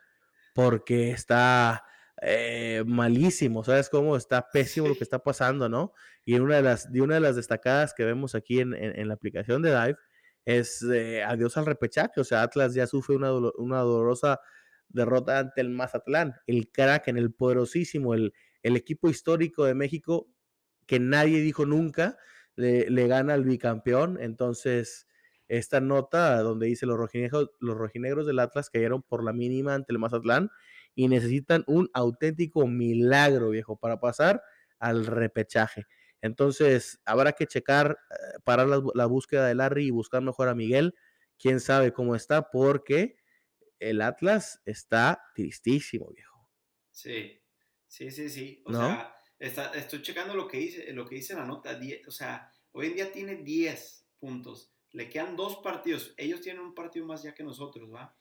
porque está eh, malísimo, ¿sabes cómo? Está pésimo lo que está pasando, ¿no? Y una de las, de una de las destacadas que vemos aquí en, en, la aplicación de Dive es eh, adiós al repechaje, o sea, Atlas ya sufre una, una dolorosa derrota ante el Mazatlán, el en el poderosísimo, el, el equipo histórico de México que nadie dijo nunca, le, le gana al bicampeón, entonces esta nota donde dice los rojinegros, los rojinegros del Atlas cayeron por la mínima ante el Mazatlán y necesitan un auténtico milagro, viejo, para pasar al repechaje. Entonces, habrá que checar, eh, parar la, búsqueda de Larry y buscar mejor a Miguel. Quién sabe cómo está, porque el Atlas está tristísimo, viejo. Sí, sí, sí, sí. O sea, estoy checando lo que dice, lo que dice la nota. o sea, hoy en día tiene 10 puntos. Le quedan dos partidos. Ellos tienen un partido más ya que nosotros, ¿va?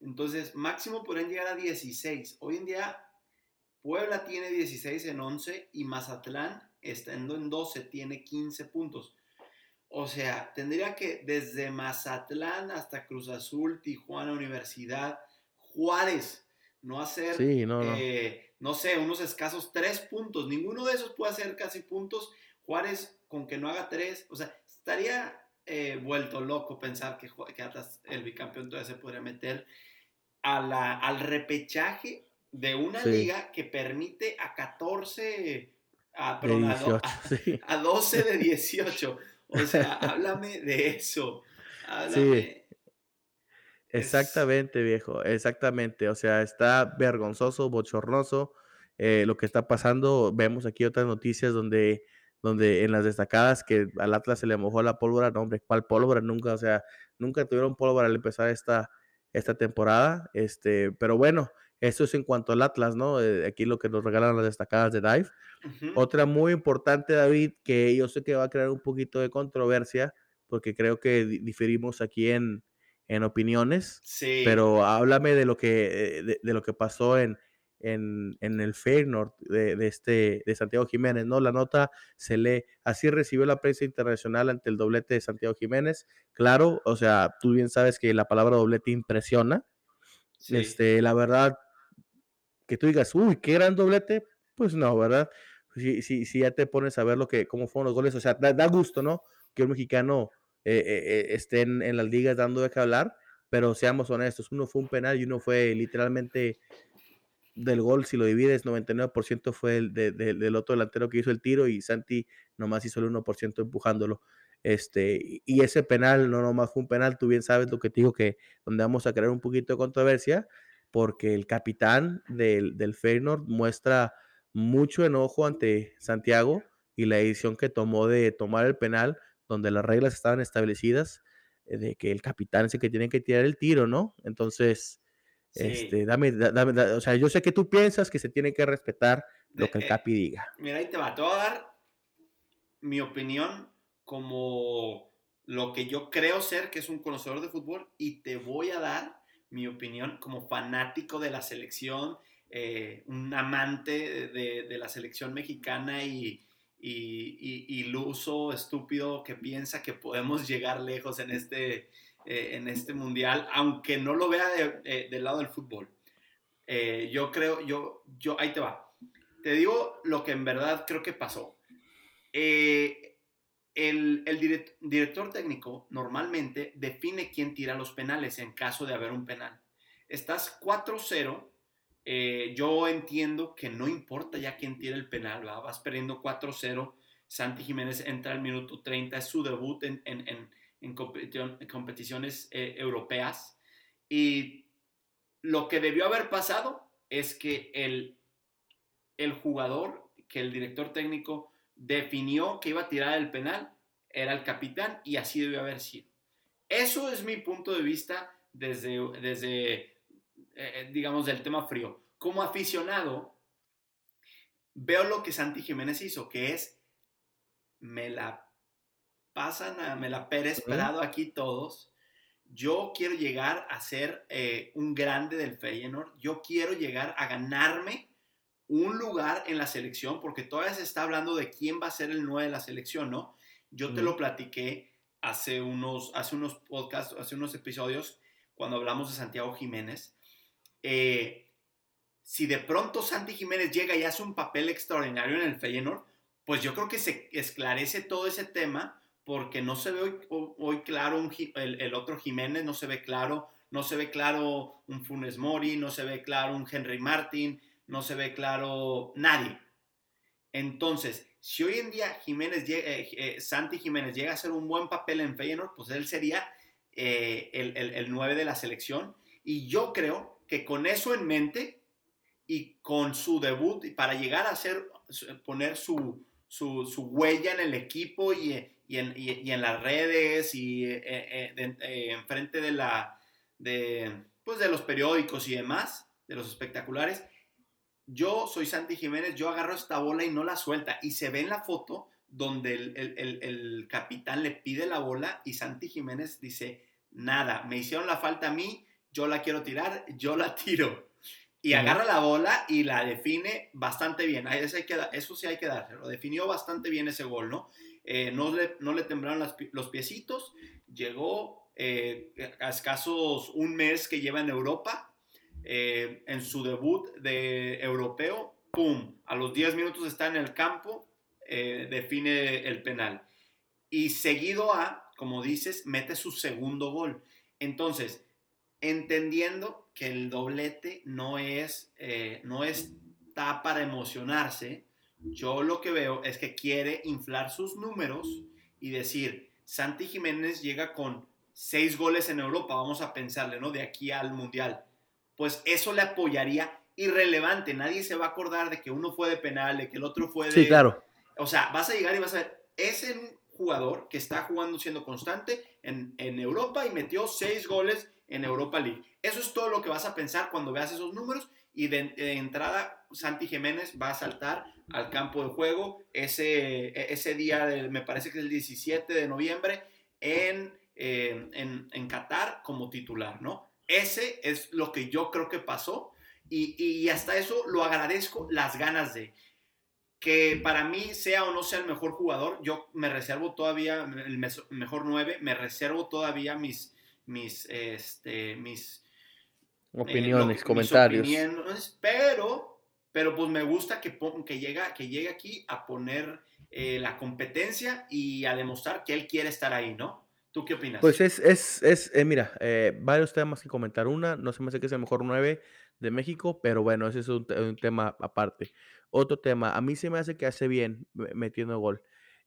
Entonces, máximo pueden llegar a 16. Hoy en día, Puebla tiene 16 en 11 y Mazatlán, estando en 12, tiene 15 puntos. O sea, tendría que desde Mazatlán hasta Cruz Azul, Tijuana, Universidad, Juárez, no hacer, no, eh, no. sé, unos escasos 3 puntos. Ninguno de esos puede hacer casi puntos. Juárez, con que no haga 3, o sea, estaría eh, vuelto loco pensar que, que el bicampeón todavía se podría meter al repechaje de una liga que permite a 14, a, a, 12 de 18. O sea, háblame de eso. Sí. Exactamente, viejo, exactamente. O sea, está vergonzoso, bochornoso eh, lo que está pasando. Vemos aquí otras noticias donde, donde en las destacadas que al Atlas se le mojó la pólvora. No, hombre, ¿cuál pólvora? Nunca, o sea, nunca tuvieron pólvora al empezar esta, esta temporada. Este, pero bueno, eso es en cuanto al Atlas, ¿no? Eh, aquí lo que nos regalan las destacadas de Dive. Otra muy importante, David, que yo sé que va a crear un poquito de controversia, porque creo que diferimos aquí en, en opiniones. Sí. Pero háblame de lo que, eh, de lo que pasó en, en, en el Feyenoord de, de, este, de Santiago Jiménez, ¿no? La nota se lee, así recibió la prensa internacional ante el doblete de Santiago Jiménez. Claro, o sea, tú bien sabes que la palabra doblete impresiona. Este, la verdad, que tú digas, uy, qué gran doblete, pues no, ¿verdad? Si, si, si ya te pones a ver lo que, cómo fueron los goles, o sea, da, gusto, ¿no? Que un mexicano eh, eh, eh, esté en, en, las ligas dando de qué hablar, pero seamos honestos, uno fue un penal y uno fue literalmente del gol, si lo divides, 99% fue el del otro delantero que hizo el tiro y Santi nomás hizo el 1% empujándolo. Este, y ese penal no nomás fue un penal, tú bien sabes lo que te digo, que donde vamos a crear un poquito de controversia, porque el capitán del, del Feyenoord muestra mucho enojo ante Santiago y la decisión que tomó de tomar el penal, donde las reglas estaban establecidas, eh, de que el capitán es el que tiene que tirar el tiro, ¿no? Entonces, este, dame, dame, o sea, yo sé que tú piensas que se tiene que respetar lo que el eh, Capi diga. Mira, ahí te va, te voy a dar mi opinión como lo que yo creo ser, que es un conocedor de fútbol, y te voy a dar mi opinión como fanático de la selección, eh, un amante de, de, la selección mexicana y, y, iluso, estúpido, que piensa que podemos llegar lejos en este, eh, en este mundial, aunque no lo vea eh, del lado del fútbol. Eh, yo creo, yo, yo, ahí te va. Te digo lo que en verdad creo que pasó. el, el director técnico normalmente define quién tira los penales en caso de haber un penal. Estás 4-0 eh, yo entiendo que no importa ya quién tira el penal, vas perdiendo 4-0. Santi Jiménez entra al minuto 30, es su debut en, competiciones eh, europeas. Y lo que debió haber pasado es que el, el jugador, que el director técnico definió que iba a tirar el penal, era el capitán y así debió haber sido. Eso es mi punto de vista desde, desde eh, digamos, del tema frío. Como aficionado, veo lo que Santi Jiménez hizo, que es, me la pasan, a, me la pere esperado aquí todos. Yo quiero llegar a ser eh, un grande del Feyenoord. Yo quiero llegar a ganarme un lugar en la selección, porque todavía se está hablando de quién va a ser el 9 de la selección, ¿no? Yo te lo platiqué hace unos, hace unos podcasts, hace unos episodios, cuando hablamos de Santiago Jiménez. Eh, si de pronto Santi Jiménez llega y hace un papel extraordinario en el Feyenoord, pues yo creo que se esclarece todo ese tema porque no se ve hoy, claro el, otro Jiménez, no se ve claro, no se ve claro un Funes Mori, no se ve claro un Henry Martin, no se ve claro nadie. Entonces, si hoy en día Jiménez eh, eh, Santi Jiménez llega a hacer un buen papel en Feyenoord, pues él sería el, el, el 9 de la selección. Y yo creo que con eso en mente y con su debut, para llegar a hacer, poner su, su, huella en el equipo y, y, en, y, en, las redes y eh, eh, eh, en frente de, la, de, pues de los periódicos y demás, de los espectaculares, yo soy Santi Jiménez, yo agarro esta bola y no la suelta. Y se ve en la foto donde el, el, el capitán le pide la bola y Santi Jiménez dice, nada, me hicieron la falta a mí, yo la quiero tirar, yo la tiro. Y agarra la bola y la define bastante bien. Eso, hay que, eso sí hay que darse. Lo definió bastante bien ese gol, ¿no? Eh, no, le, no le temblaron los piecitos. Llegó eh, a escasos un mes que lleva en Europa. Eh, en su debut de europeo, ¡pum! A los 10 minutos está en el campo, define el penal. Y seguido a, como dices, mete su segundo gol. Entonces, entendiendo que el doblete no es, no está para emocionarse, yo lo que veo es que quiere inflar sus números y decir, Santi Jiménez llega con seis goles en Europa, vamos a pensarle, ¿no? De aquí al Mundial. Pues eso le apoyaría irrelevante, nadie se va a acordar de que uno fue de penal, de que el otro fue de... Sí, claro. O sea, vas a llegar y vas a ver, es un jugador que está jugando siendo constante en, en Europa y metió seis goles en Europa League. Eso es todo lo que vas a pensar cuando veas esos números y de, entrada Santi Jiménez va a saltar al campo de juego ese, e, ese día, me parece que es el 17 de noviembre, en, eh, en, en, Qatar como titular, ¿no? Ese es lo que yo creo que pasó y, y hasta eso lo agradezco las ganas de que para mí sea o no sea el mejor jugador, yo me reservo todavía el mejor 9, me reservo todavía mis, mis, este, mis eh, opiniones, comentarios. pero, pero pues me gusta que, que, llega, que llegue aquí a poner eh, la competencia y a demostrar que él quiere estar ahí, ¿no? ¿Tú qué opinas? Pues es, es, es eh, mira, varios temas que comentar. Una, no se me hace que es el mejor 9 de México, pero bueno, ese es un, un, tema aparte. Otro tema, a mí se me hace que hace bien metiendo gol.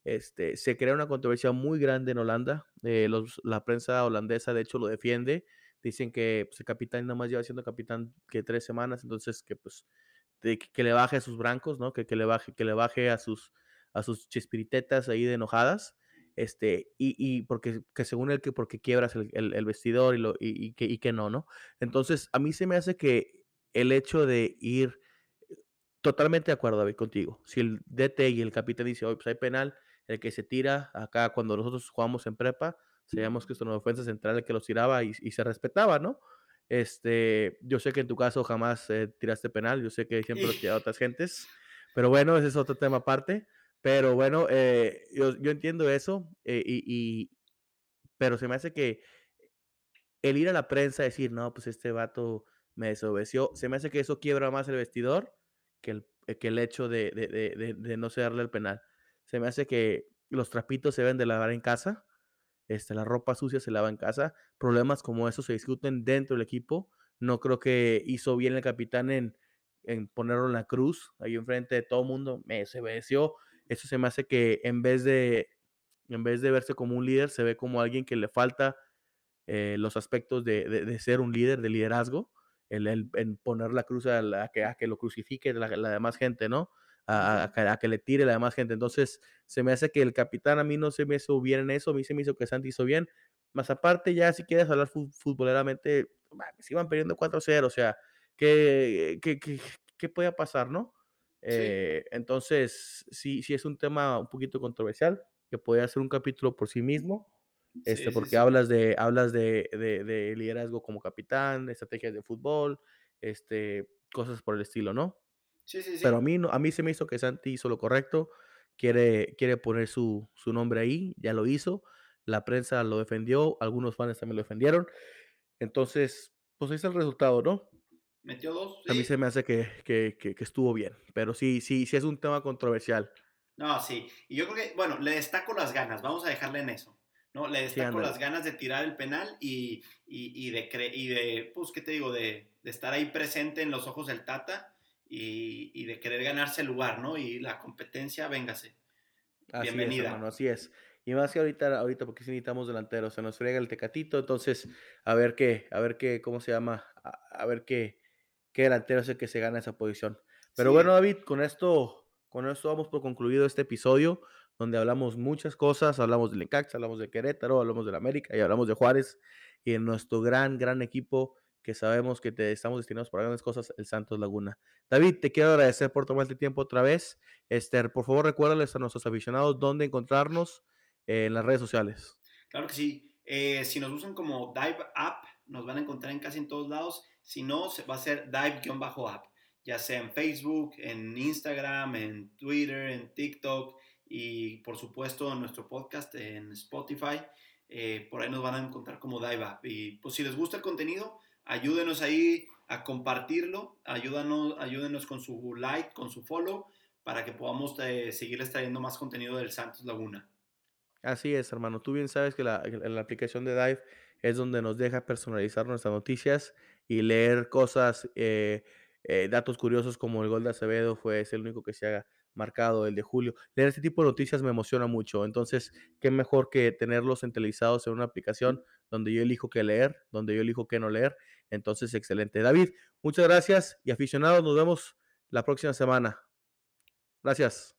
Este, se crea una controversia muy grande en Holanda. Eh, la prensa holandesa, de hecho, lo defiende. Dicen que pues, el capitán nada más lleva siendo capitán que tres semanas, entonces que pues que, le baje a sus brancos, ¿no? Que, que, le baje, que le baje a sus a sus chispiritetas ahí de enojadas. Este, y, y porque que según él que porque quiebras el, el, vestidor y, lo, y, que, y que no, ¿no? Entonces, a mí se me hace que el hecho de ir totalmente de acuerdo, David, contigo. Si el DT y el capitán dice, hoy pues hay penal, el que se tira acá cuando nosotros jugamos en prepa, sabíamos que esto no defensa central el que los tiraba y, se respetaba, ¿no? Este, yo sé que en tu caso jamás eh, tiraste penal, yo sé que siempre lo tiraste otras gentes, pero bueno, ese es otro tema aparte. Pero bueno, eh, yo, entiendo eso, eh, y, pero se me hace que el ir a la prensa a decir, no, pues este vato me desobedeció, se me hace que eso quiebra más el vestidor que el, que el hecho de, de, de, no darle el penal. Se me hace que los trapitos se deben de lavar en casa, este, la ropa sucia se lava en casa, problemas como esos se discuten dentro del equipo. No creo que hizo bien el capitán en, en ponerlo en la cruz, ahí enfrente de todo el mundo, me desobedeció. Eso se me hace que en vez de, en vez de verse como un líder, se ve como alguien que le falta eh, los aspectos de, de, ser un líder, de liderazgo, en poner la cruz a, que, a que, lo crucifique la, la demás gente, ¿no? A, a, que le tire la demás gente. Entonces, se me hace que el capitán a mí no se me hizo bien en eso, a mí se me hizo que Santi hizo bien. Más aparte, ya si quieres hablar futboleramente, se iban perdiendo 4-0, o sea, ¿qué, qué, qué, qué podía pasar, no? Eh, entonces, sí, sí es un tema un poquito controversial, que puede ser un capítulo por sí mismo, este, porque hablas, de, hablas de, de, liderazgo como capitán, estrategias de fútbol, este, cosas por el estilo, ¿no? Sí, sí, sí. Pero a mí, a mí se me hizo que Santi hizo lo correcto, quiere, quiere poner su, su nombre ahí, ya lo hizo, la prensa lo defendió, algunos fans también lo defendieron, entonces, pues ahí está el resultado, ¿no? Metió dos. A mí se me hace que, que, que, estuvo bien, pero sí, sí, sí es un tema controversial. No, sí. Y yo creo que, bueno, le destaco las ganas, vamos a dejarle en eso. ¿no? Le destaco las ganas de tirar el penal y, y, y de, y de, pues, ¿qué te digo? De, de, estar ahí presente en los ojos del Tata y, y, de querer ganarse el lugar, ¿no? Y la competencia, véngase. Así Bienvenida. Es, así es. Y más que ahorita, ahorita porque si necesitamos delanteros, se nos frega el tecatito, entonces a ver qué, a ver qué, ¿cómo se llama? a ver qué, qué delantero es el que se gana esa posición. Pero bueno, David, con esto, con esto vamos por concluido este episodio, donde hablamos muchas cosas, hablamos del Necaxa, hablamos de Querétaro, hablamos del América y hablamos de Juárez y en nuestro gran, gran equipo que sabemos que te estamos destinados para grandes cosas, el Santos Laguna. David, te quiero agradecer por tomarte tiempo otra vez. Esther, por favor, recuérdales a nuestros aficionados dónde encontrarnos en las redes sociales. Claro que sí. Eh, si nos usan como Dive App, nos van a encontrar en casi en todos lados. Si no, va a ser dive-app, ya sea en Facebook, en Instagram, en Twitter, en TikTok y por supuesto en nuestro podcast en Spotify. Eh, por ahí nos van a encontrar como Dive App. Y pues si les gusta el contenido, ayúdenos ahí a compartirlo, ayúdanos, ayúdenos con su like, con su follow, para que podamos eh, seguirles trayendo más contenido del Santos Laguna. Así es, hermano. Tú bien sabes que la, la aplicación de Dive es donde nos deja personalizar nuestras noticias y leer cosas, eh, eh, datos curiosos como el gol de Acevedo fue es el único que se ha marcado, el de Julio. Leer este tipo de noticias me emociona mucho. Entonces, qué mejor que tenerlos centralizados en una aplicación donde yo elijo qué leer, donde yo elijo qué no leer. Entonces, excelente. David, muchas gracias y aficionados, nos vemos la próxima semana. Gracias.